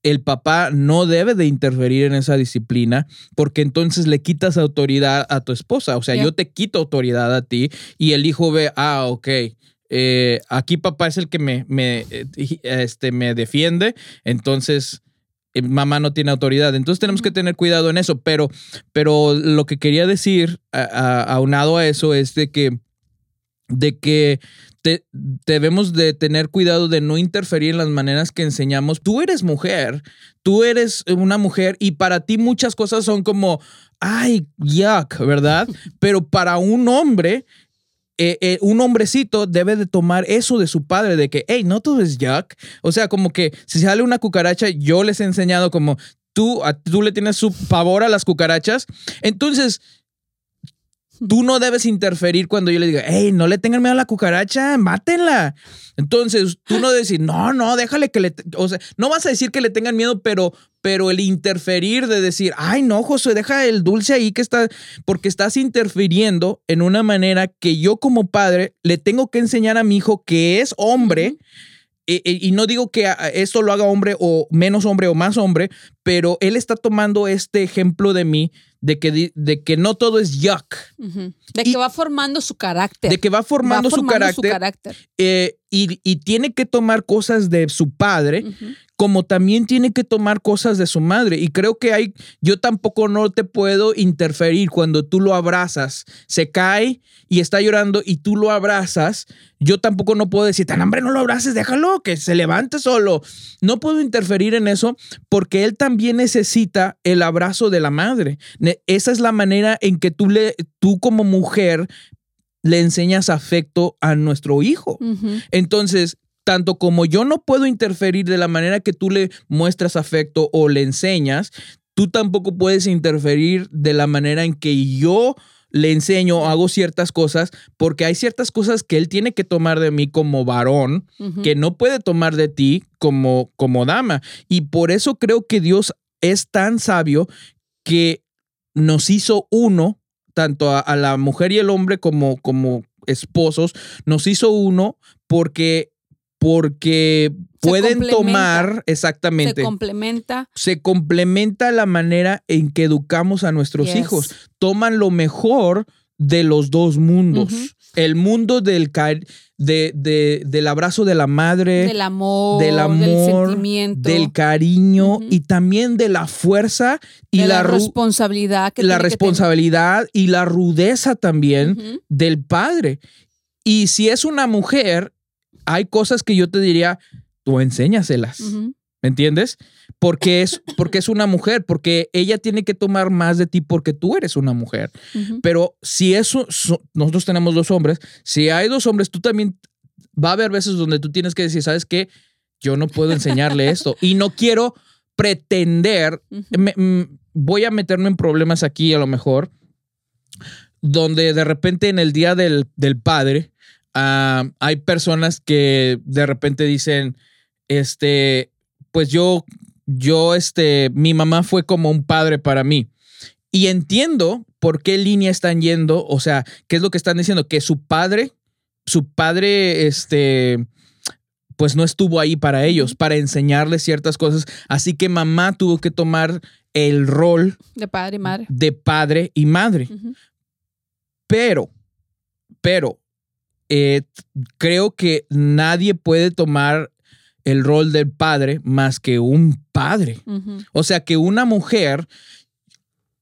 el papá no debe de interferir en esa disciplina porque entonces le quitas autoridad a tu esposa. O sea, yo te quito autoridad a ti y el hijo ve, ah, ok. Eh, aquí papá es el que me, me, eh, este, me defiende, entonces eh, mamá no tiene autoridad. Entonces tenemos que tener cuidado en eso, pero, pero lo que quería decir a- a- aunado a eso es de que, de que te- debemos de tener cuidado de no interferir en las maneras que enseñamos. Tú eres mujer, tú eres una mujer y para ti muchas cosas son como, ay, yuck, ¿verdad? <laughs> Pero para un hombre, eh, eh, un hombrecito debe de tomar eso de su padre, de que, hey, no todo es yuck. O sea, como que si sale una cucaracha, yo les he enseñado como, tú, a- tú le tienes su pavor a las cucarachas. Entonces, tú no debes interferir cuando yo le diga, hey, no le tengan miedo a la cucaracha, mátenla. Entonces, tú no decir, no, no, déjale que le, te-". o sea, no vas a decir que le tengan miedo, pero, pero el interferir de decir, ay, no, Josué, deja el dulce ahí que está, porque estás interfiriendo en una manera que yo como padre le tengo que enseñar a mi hijo que es hombre. Ujú. E- e- Y no digo que a- esto lo haga hombre o menos hombre o más hombre, pero él está tomando este ejemplo de mí de que, de que no todo es yuck. De Y- que va formando su carácter. de que va formando, Va su carácter. carácter. eh, y, y tiene que tomar cosas de su padre, como también tiene que tomar cosas de su madre. Y creo que hay, yo tampoco no te puedo interferir cuando tú lo abrazas, se cae y está llorando y tú lo abrazas. Yo tampoco no puedo decir, tan hambre no lo abraces, déjalo, que se levante solo. No puedo interferir en eso porque él también necesita el abrazo de la madre. Esa es la manera en que tú, le, tú como mujer le enseñas afecto a nuestro hijo. Entonces, tanto como yo no puedo interferir de la manera que tú le muestras afecto o le enseñas, tú tampoco puedes interferir de la manera en que yo le enseño o hago ciertas cosas, porque hay ciertas cosas que él tiene que tomar de mí como varón, que no puede tomar de ti como, como dama. Y por eso creo que Dios es tan sabio que nos hizo uno, tanto a, a la mujer y el hombre como, como esposos, nos hizo uno porque, porque Se pueden tomar Se exactamente. complementa. Se complementa la manera en que educamos a nuestros Yes. hijos. Toman lo mejor de los dos mundos. El mundo del, de, de- del abrazo de la madre, Del amor, del amor, del sentimiento, del cariño y también de la fuerza y de la, la, responsabilidad que la que responsabilidad y la rudeza también del padre. Y si es una mujer, hay cosas que yo te diría, tú enséñaselas. ¿Me entiendes? Porque es, porque es una mujer, porque ella tiene que tomar más de ti porque tú eres una mujer. Pero si eso, so- nosotros tenemos dos hombres, si hay dos hombres, tú también va a haber veces donde tú tienes que decir, ¿sabes qué? Yo no puedo enseñarle <laughs> esto y no quiero pretender, me- mm, voy a meterme en problemas aquí a lo mejor, donde de repente en el día del, del padre ah, hay personas que de repente dicen, este, pues yo, yo, este, mi mamá fue como un padre para mí. Y entiendo por qué línea están yendo, o sea, qué es lo que están diciendo, que su padre, su padre, este, pues no estuvo ahí para ellos, para enseñarles ciertas cosas. Así que mamá tuvo que tomar el rol De padre y madre. de padre y madre. Pero, pero, eh, creo que nadie puede tomar el rol del padre más que un padre. O sea, que una mujer,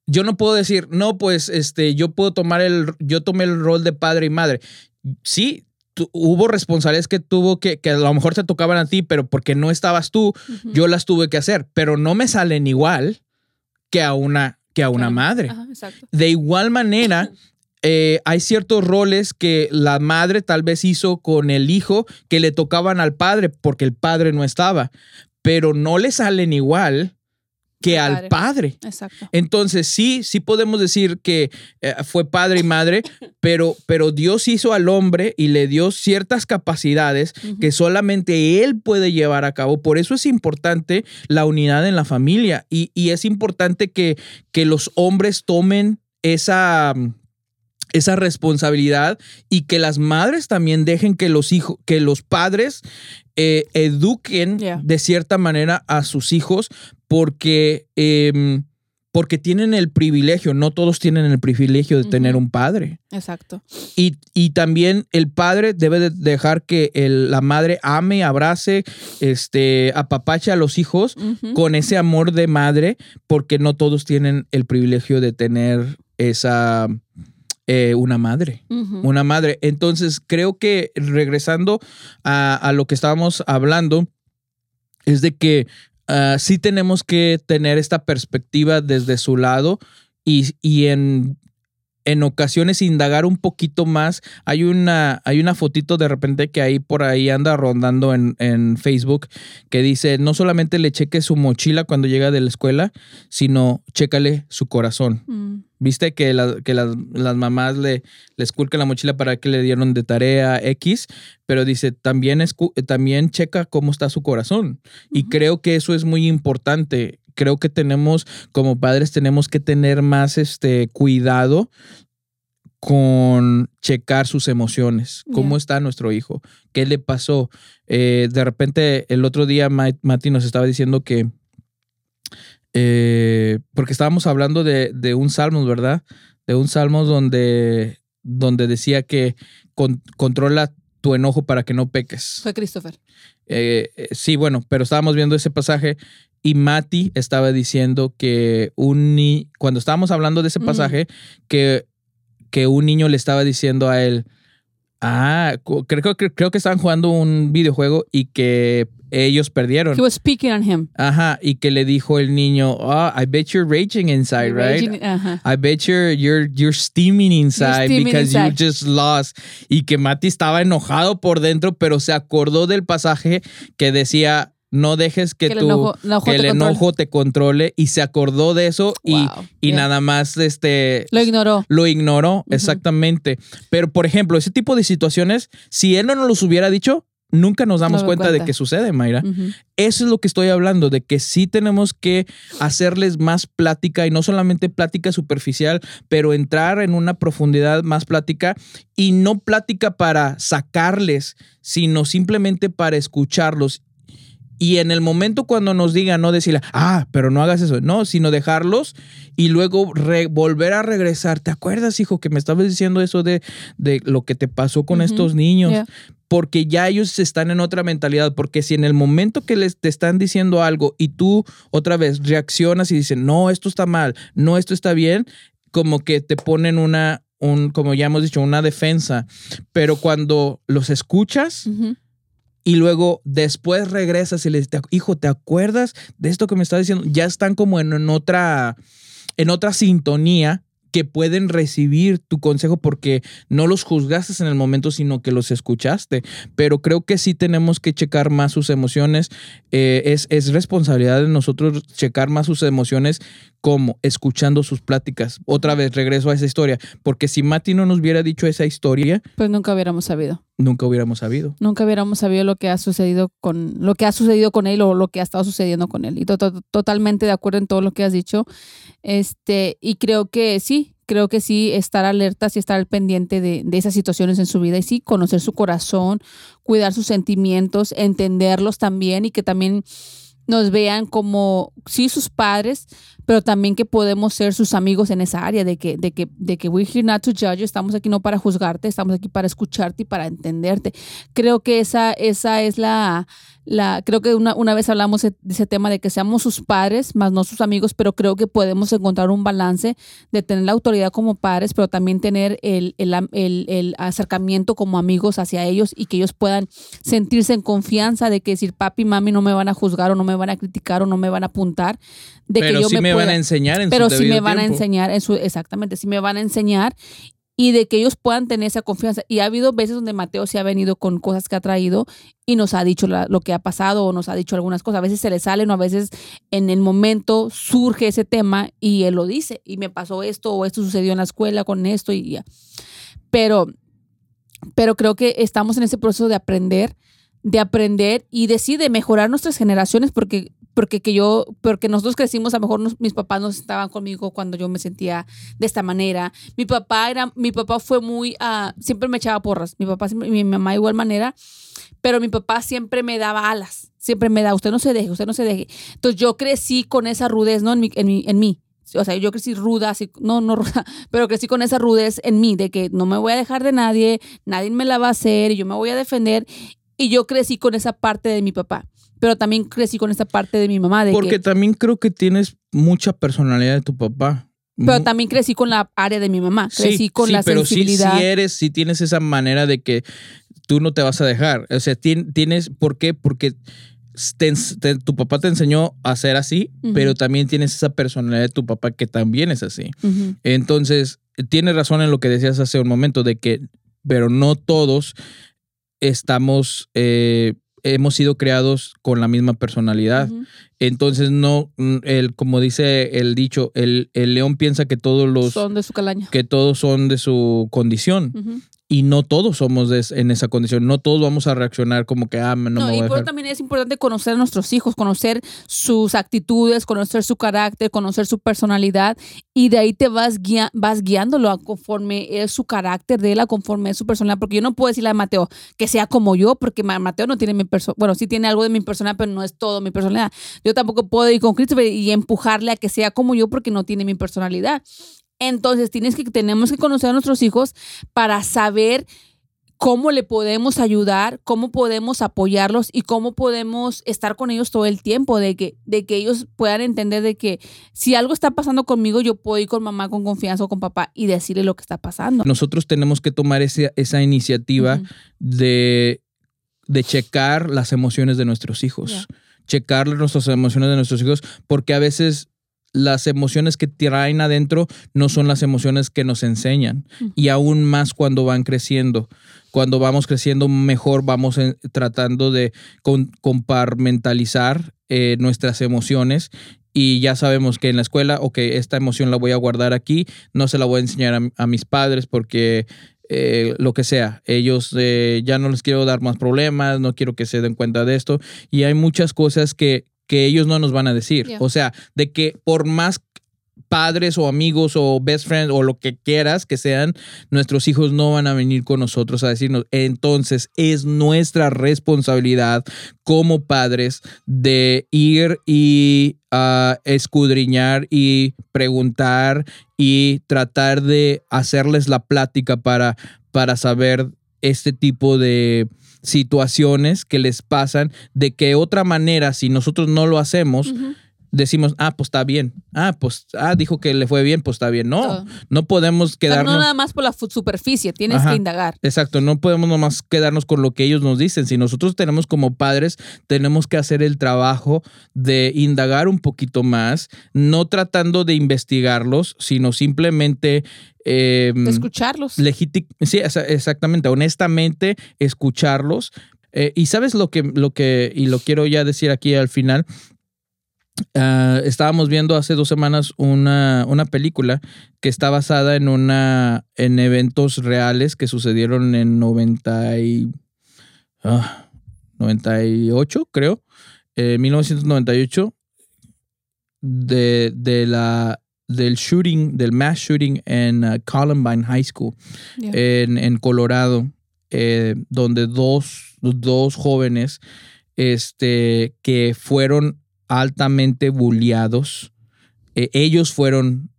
yo no puedo decir, no, pues, este, yo puedo tomar el, yo tomé el rol de padre y madre. Sí, tu- hubo responsabilidades que tuvo que, que a lo mejor te tocaban a ti, pero porque no estabas tú, yo las tuve que hacer, pero no me salen igual que a una, que a una madre. Ajá. De igual manera, <clears throat> eh, hay ciertos roles que la madre tal vez hizo con el hijo que le tocaban al padre porque el padre no estaba, pero no le salen igual que Al al padre. Exacto. Entonces sí, sí podemos decir que eh, fue padre y madre, <laughs> pero, pero Dios hizo al hombre y le dio ciertas capacidades que solamente él puede llevar a cabo. Por eso es importante la unidad en la familia y, y es importante que, que los hombres tomen esa, esa responsabilidad y que las madres también dejen que los hijos, que los padres eh, eduquen Yeah. de cierta manera a sus hijos porque, em, porque tienen el privilegio, no todos tienen el privilegio de tener un padre. Exacto. Y, y también el padre debe de dejar que el- la madre ame, abrace, este, apapache a los hijos con ese amor de madre, porque no todos tienen el privilegio de tener esa, eh, una madre. Una madre. Entonces, creo que regresando a, a lo que estábamos hablando, es de que ah, sí tenemos que tener esta perspectiva desde su lado y, y en, en ocasiones indagar un poquito más. Hay una, hay una fotito de repente que ahí por ahí anda rondando en, en Facebook que dice, no solamente le cheque su mochila cuando llega de la escuela, sino chécale su corazón. Mm. Viste que, la- que las, las mamás le, le esculcan la mochila para que le dieron de tarea X, pero dice, también, escu- también checa cómo está su corazón. Y creo que eso es muy importante. Creo que tenemos, como padres, tenemos que tener más este cuidado con checar sus emociones. ¿Cómo está nuestro hijo? ¿Qué le pasó? Eh, de repente, el otro día Ma- Mati nos estaba diciendo que, eh, porque estábamos hablando de, de un salmo, ¿verdad? De un salmo donde, donde decía que con- controla tu enojo para que no peques. Fue Christopher. Eh, eh, sí, bueno, pero estábamos viendo ese pasaje y Mati estaba diciendo que un ni cuando estábamos hablando de ese pasaje, que, que un niño le estaba diciendo a él, ah, creo, creo, creo que estaban jugando un videojuego y que ellos perdieron. He was speaking on him. Ajá, y que le dijo el niño, oh, I bet you're raging inside, right? Raging-. I bet you're you're you're steaming inside steaming because inside. you just lost. Y que Mati estaba enojado por dentro, pero se acordó del pasaje que decía no dejes que, Que el tu enojo- enojo que te el controle". enojo te controle y se acordó de eso y, Wow, y yeah. nada más este Lo ignoró. lo ignoró exactamente. Pero por ejemplo, ese tipo de situaciones, si él no nos los hubiera dicho, nunca nos damos No cuenta, de que sucede, Mayra. Eso es lo que estoy hablando, de que sí tenemos que hacerles más plática y no solamente plática superficial, pero entrar en una profundidad más plática y no plática para sacarles, sino simplemente para escucharlos. Y en el momento cuando nos digan, no decirle, ah, pero no hagas eso, no, sino dejarlos y luego volver a regresar. ¿Te acuerdas, hijo, que me estabas diciendo eso de, de lo que te pasó con Ujú. estos niños? Yeah. porque ya ellos están en otra mentalidad, porque si en el momento que les te están diciendo algo y tú otra vez reaccionas y dices, no, esto está mal, no, esto está bien, como que te ponen una, un, como ya hemos dicho, una defensa, pero cuando los escuchas Ujú. Y luego después regresas y les dices, hijo, ¿te acuerdas de esto que me estás diciendo? Ya están como en, en otra, en otra sintonía que pueden recibir tu consejo porque no los juzgaste en el momento, sino que los escuchaste. Pero creo que sí tenemos que checar más sus emociones. Eh, es, es responsabilidad de nosotros checar más sus emociones como escuchando sus pláticas. Otra vez regreso a esa historia, porque si Mati no nos hubiera dicho esa historia, Pues nunca hubiéramos sabido. Nunca hubiéramos sabido. Nunca hubiéramos sabido lo que ha sucedido con lo que ha sucedido con él o lo que ha estado sucediendo con él. Y to- to- totalmente de acuerdo en todo lo que has dicho. Este, y creo que sí, creo que sí, estar alertas y estar al pendiente de, de esas situaciones en su vida. Y sí, conocer su corazón, cuidar sus sentimientos, entenderlos también y que también nos vean como, sí, sus padres, pero también que podemos ser sus amigos en esa área, de que, de que, de que we're here not to judge you, estamos aquí no para juzgarte, estamos aquí para escucharte y para entenderte. Creo que esa, esa es la, la creo que una, una vez hablamos de ese tema de que seamos sus padres, más no sus amigos, pero creo que podemos encontrar un balance de tener la autoridad como padres, pero también tener el, el, el acercamiento como amigos hacia ellos y que ellos puedan sentirse en confianza de que decir papi, mami no me van a juzgar o no me van a criticar o no me van a apuntar, de Pero que yo sí me, van pueda- a enseñar en pero su sí me van a enseñar, en su, exactamente, sí me van a enseñar y de que ellos puedan tener esa confianza. Y ha habido veces donde Mateo se ha venido con cosas que ha traído y nos ha dicho la- lo que ha pasado o nos ha dicho algunas cosas. A veces se le salen o a veces en el momento surge ese tema y él lo dice y me pasó esto o esto sucedió en la escuela con esto y ya. Pero, pero creo que estamos en ese proceso de aprender, de aprender y de sí, de mejorar nuestras generaciones porque porque que yo, porque nosotros crecimos, a lo mejor nos- mis papás no estaban conmigo cuando yo me sentía de esta manera. Mi papá era, mi papá fue muy, ah, siempre me echaba porras. Mi papá, siempre- mi mamá igual manera, pero mi papá siempre me daba alas. Siempre me da, usted no se deje, usted no se deje. Entonces yo crecí con esa rudez, ¿no? En mi, en mi, en mí. O sea, yo crecí ruda, así, no, no ruda, <laughs> pero crecí con esa rudez en mí, de que no me voy a dejar de nadie, nadie me la va a hacer y yo me voy a defender. Y yo crecí con esa parte de mi papá, pero también crecí con esa parte de mi mamá, de Porque que, también creo que tienes mucha personalidad de tu papá. pero también crecí con la área de mi mamá, crecí con la pero sí, sensibilidad. sí eres, sí tienes esa manera de que tú no te vas a dejar. O sea, tien- tienes, ¿por qué? Porque te ens- te- tu papá te enseñó a ser así, pero también tienes esa personalidad de tu papá que también es así. Entonces, tienes razón en lo que decías hace un momento de que, pero no todos estamos, eh, hemos sido creados con la misma personalidad. Entonces, no, mm, el, como dice el dicho, el, el león piensa que todos los, Son de su calaña. que todos son de su condición. Y no todos somos de en esa condición. No todos vamos a reaccionar como que, ah, no, No, me voy y a dejar. también es importante conocer a nuestros hijos, conocer sus actitudes, conocer su carácter, conocer su personalidad y de ahí te vas, guia- vas guiándolo a conforme es su carácter de él, a conforme es su personalidad. Porque yo no puedo decirle a Mateo que sea como yo, porque Ma- Mateo no tiene mi personalidad, bueno, sí tiene algo de mi personalidad, pero no es todo mi personalidad. Yo tampoco puedo ir con Christopher y empujarle a que sea como yo porque no tiene mi personalidad. Entonces tienes que, tenemos que conocer a nuestros hijos para saber cómo le podemos ayudar, cómo podemos apoyarlos y cómo podemos estar con ellos todo el tiempo, de que, de que ellos puedan entender de que si algo está pasando conmigo, yo puedo ir con mamá con confianza o con papá y decirle lo que está pasando. Nosotros tenemos que tomar ese, esa iniciativa de, de checar las emociones de nuestros hijos. Ya. Checar nuestras emociones de nuestros hijos, porque a veces las emociones que traen adentro no son las emociones que nos enseñan. Y aún más cuando van creciendo. Cuando vamos creciendo mejor, vamos en- tratando de con- comparmentalizar eh, nuestras emociones. Y ya sabemos que en la escuela, ok, esta emoción la voy a guardar aquí, no se la voy a enseñar a, a mis padres porque eh, lo que sea, ellos eh, ya no les quiero dar más problemas, no quiero que se den cuenta de esto. Y hay muchas cosas que, que ellos no nos van a decir. Yeah. O sea, de que por más padres o amigos o best friends o lo que quieras que sean, nuestros hijos no van a venir con nosotros a decirnos. Entonces es nuestra responsabilidad como padres de ir y ah, escudriñar y preguntar y tratar de hacerles la plática para, para saber este tipo de situaciones que les pasan, de que otra manera, si nosotros no lo hacemos. Decimos, ah, pues está bien. Ah, pues, ah, dijo que le fue bien, pues está bien. No, no podemos O sea, quedarnos. no nada más por la superficie, tienes Ajá. que indagar. Exacto, no podemos nomás quedarnos con lo que ellos nos dicen. Si nosotros tenemos como padres, tenemos que hacer el trabajo de indagar un poquito más, no tratando de investigarlos, sino simplemente... eh, Escucharlos. sí, exactamente, honestamente escucharlos. Eh, y sabes lo que, lo que, y lo quiero ya decir aquí al final. Ah, estábamos viendo hace dos semanas una, una película que está basada en una en eventos reales que sucedieron en 90 y, ah, 98, creo, eh, 1998, de, de la, del shooting, del mass shooting en ah, Columbine High School Yeah. en, en Colorado, eh, donde dos, dos jóvenes este, que fueron altamente bulliados, eh, ellos fueron,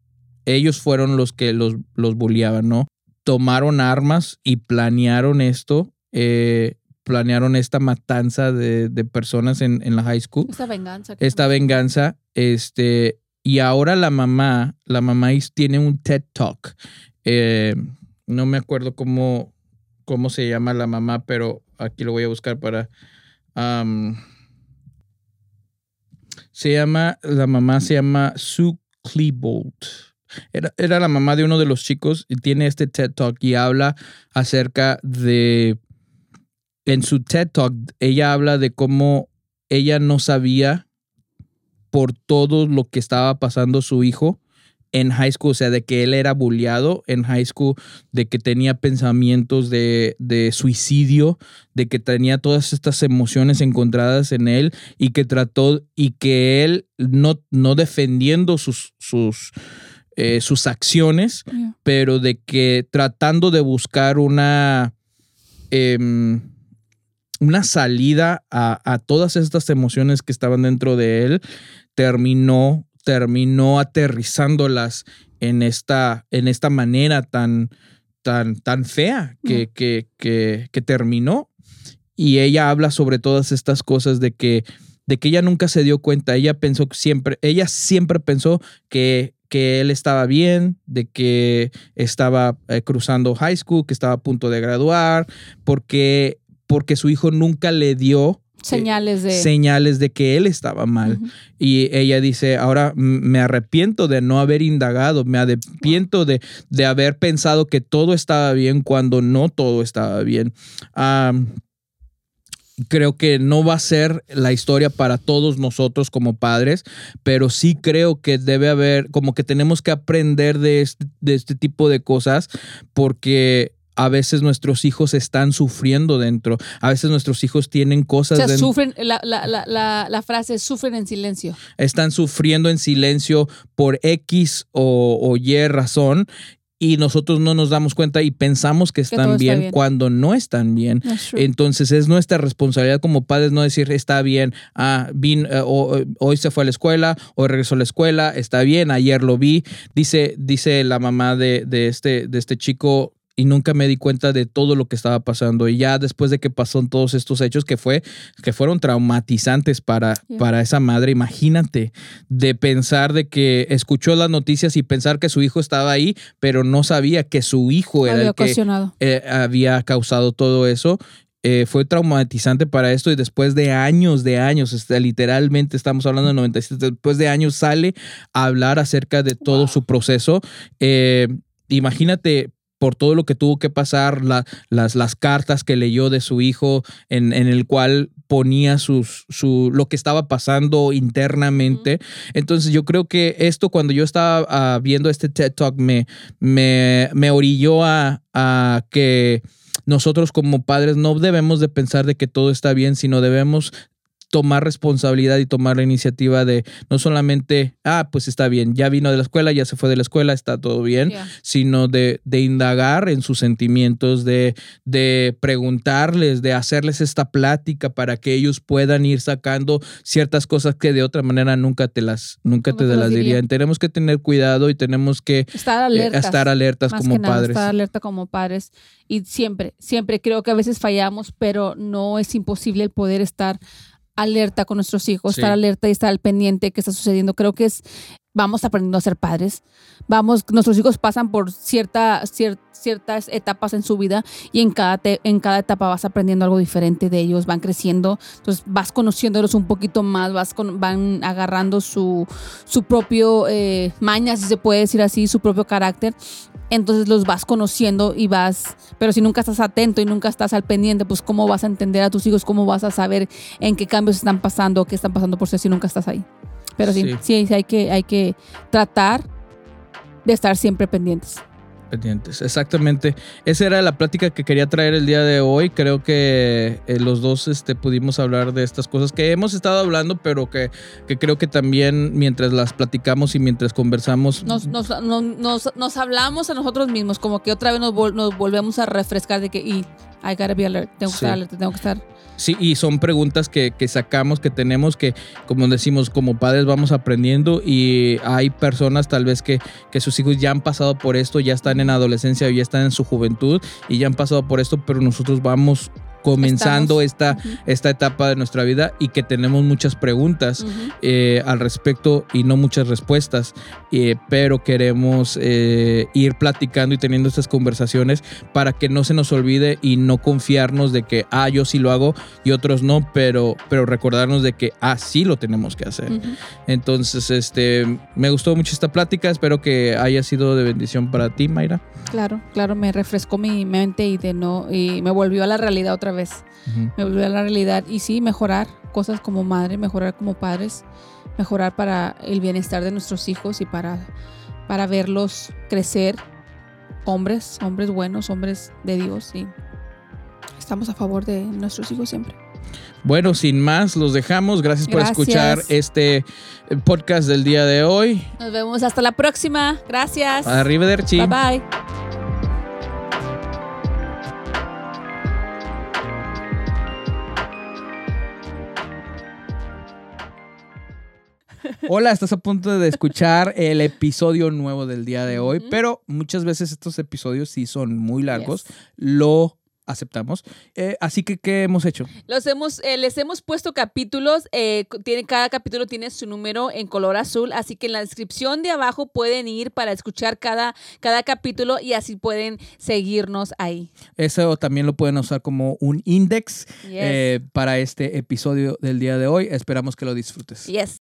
ellos fueron los que los, los bulliaban, ¿no? Tomaron armas y planearon esto, eh, planearon esta matanza de, de personas en, en la high school Esta venganza. esta venganza, este, y ahora la mamá, la mamá tiene un TED Talk. Eh, no me acuerdo cómo, cómo se llama la mamá, pero aquí lo voy a buscar para. am, se llama, la mamá se llama Sue Klebold. Era, era la mamá de uno de los chicos y tiene este TED Talk y habla acerca de. En su TED Talk, ella habla de cómo ella no sabía por todo lo que estaba pasando su hijo en high school, o sea, de que él era bulleado en high school, de que tenía pensamientos de, de suicidio, de que tenía todas estas emociones encontradas en él y que trató y que él no, no defendiendo sus, sus, eh, sus acciones, Yeah. pero de que tratando de buscar una, em, una salida a, a todas estas emociones que estaban dentro de él, terminó, terminó aterrizándolas en esta, en esta manera tan, tan, tan fea que, que, que, que terminó. Y ella habla sobre todas estas cosas de que, de que ella nunca se dio cuenta. Ella pensó siempre, ella siempre pensó que, que él estaba bien, de que estaba eh, cruzando high school, que estaba a punto de graduar, porque, porque su hijo nunca le dio Señales de. señales de que él estaba mal. Y ella dice, ahora me arrepiento de no haber indagado, me arrepiento de, de haber pensado que todo estaba bien cuando no todo estaba bien. Creo que no va a ser la historia para todos nosotros como padres, pero sí creo que debe haber, como que tenemos que aprender de este, de este tipo de cosas porque... A veces nuestros hijos están sufriendo dentro. A veces nuestros hijos tienen O cosas sea, dentro sufren, la, la, la, frase sufren en silencio. están sufriendo en silencio por X o, o Y razón y nosotros no nos damos cuenta y pensamos que están está bien, bien. cuando no están bien. Entonces es nuestra responsabilidad como padres no decir está bien, ah, vin- eh, o- o- hoy se fue a la escuela, hoy regresó a la escuela, está bien, ayer lo vi. Dice, dice la mamá de, de este, de este chico, y nunca me di cuenta de todo lo que estaba pasando. Y ya después de que pasaron todos estos hechos que fue, que fueron traumatizantes para, para esa madre, imagínate, de pensar de que escuchó las noticias y pensar que su hijo estaba ahí, pero no sabía que su hijo era el que eh, había causado todo eso. Eh, fue traumatizante para esto y después de años, de años, este, literalmente estamos hablando de 97, después de años sale a hablar acerca de todo su proceso. Eh, imagínate por todo lo que tuvo que pasar, las, las cartas que leyó de su hijo, en, el cual ponía sus, su, lo que estaba pasando internamente. Entonces yo creo que esto cuando yo estaba ah, viendo este TED Talk me, me, me orilló a, a que nosotros como padres no debemos de pensar de que todo está bien, sino debemos tomar responsabilidad y tomar la iniciativa de no solamente, ah, pues está bien, ya vino de la escuela, ya se fue de la escuela, está todo bien, sino de, de, indagar en sus sentimientos, de, de preguntarles, de hacerles esta plática para que ellos puedan ir sacando ciertas cosas que de otra manera nunca te las, nunca te, las dirían. Tenemos que tener cuidado y tenemos que estar eh, estar alertas como padres. Estar alerta como padres. Y siempre, siempre creo que a veces fallamos, pero no es imposible el poder estar alerta con nuestros hijos, estar alerta y estar al pendiente de qué está sucediendo. Creo que es, vamos aprendiendo a ser padres. Vamos, nuestros hijos pasan por cierta, ciertas etapas en su vida y en cada, en cada etapa vas aprendiendo algo diferente de ellos, van creciendo, entonces vas conociéndolos un poquito más, vas van agarrando su, su propio eh, maña, si se puede decir así, su propio carácter entonces los vas conociendo y vas, pero si nunca estás atento y nunca estás al pendiente, pues cómo vas a entender a tus hijos, cómo vas a saber en qué cambios están pasando, qué están pasando por si nunca estás ahí. Pero sí, sí, sí, hay, que, hay que tratar de estar siempre pendientes pendientes. Exactamente. Esa era la plática que quería traer el día de hoy. Creo que eh, los dos este, pudimos hablar de estas cosas que hemos estado hablando, pero que, que creo que también mientras las platicamos y mientras conversamos... Nos, nos, nos, hablamos a nosotros mismos, como que otra vez nos, nos volvemos a refrescar de que... Y, I gotta be alert, tengo que estar alerta, tengo que estar Sí, y son preguntas que, sacamos, que tenemos, que como decimos, como padres vamos aprendiendo y hay personas tal vez que, que sus hijos ya han pasado por esto, ya están en adolescencia ya están en su juventud y ya han pasado por esto, pero nosotros vamos comenzando esta, esta etapa de nuestra vida y que tenemos muchas preguntas eh, al respecto y no muchas respuestas, eh, pero queremos eh, ir platicando y teniendo estas conversaciones para que no se nos olvide y no confiarnos de que, ah, yo sí lo hago y otros no, pero, pero recordarnos de que, ah, sí lo tenemos que hacer. Entonces, este, me gustó mucho esta plática, espero que haya sido de bendición para ti, Mayra. Claro, claro, me refrescó mi mente y de no, y me volvió a la realidad otra vez. Me volvió a la realidad. Y sí, mejorar cosas como madre, mejorar como padres, mejorar para el bienestar de nuestros hijos y para, para verlos crecer. Hombres, hombres buenos, hombres de Dios. Y estamos a favor de nuestros hijos siempre. Bueno, sin más, los dejamos. Gracias, por escuchar este eh, podcast del día de hoy. Nos vemos hasta la próxima. Gracias. Arrivederci. Bye bye. Hola, estás a punto de escuchar el episodio nuevo del día de hoy, pero muchas veces estos episodios sí son muy largos. Lo aceptamos. Eh, así que, ¿qué hemos hecho? Los hemos, eh, les hemos puesto capítulos, eh, tiene, cada capítulo tiene su número en color azul, así que en la descripción de abajo pueden ir para escuchar cada, cada capítulo y así pueden seguirnos ahí. Eso también lo pueden usar como un index para este episodio del día de hoy. Esperamos que lo disfrutes. Yes.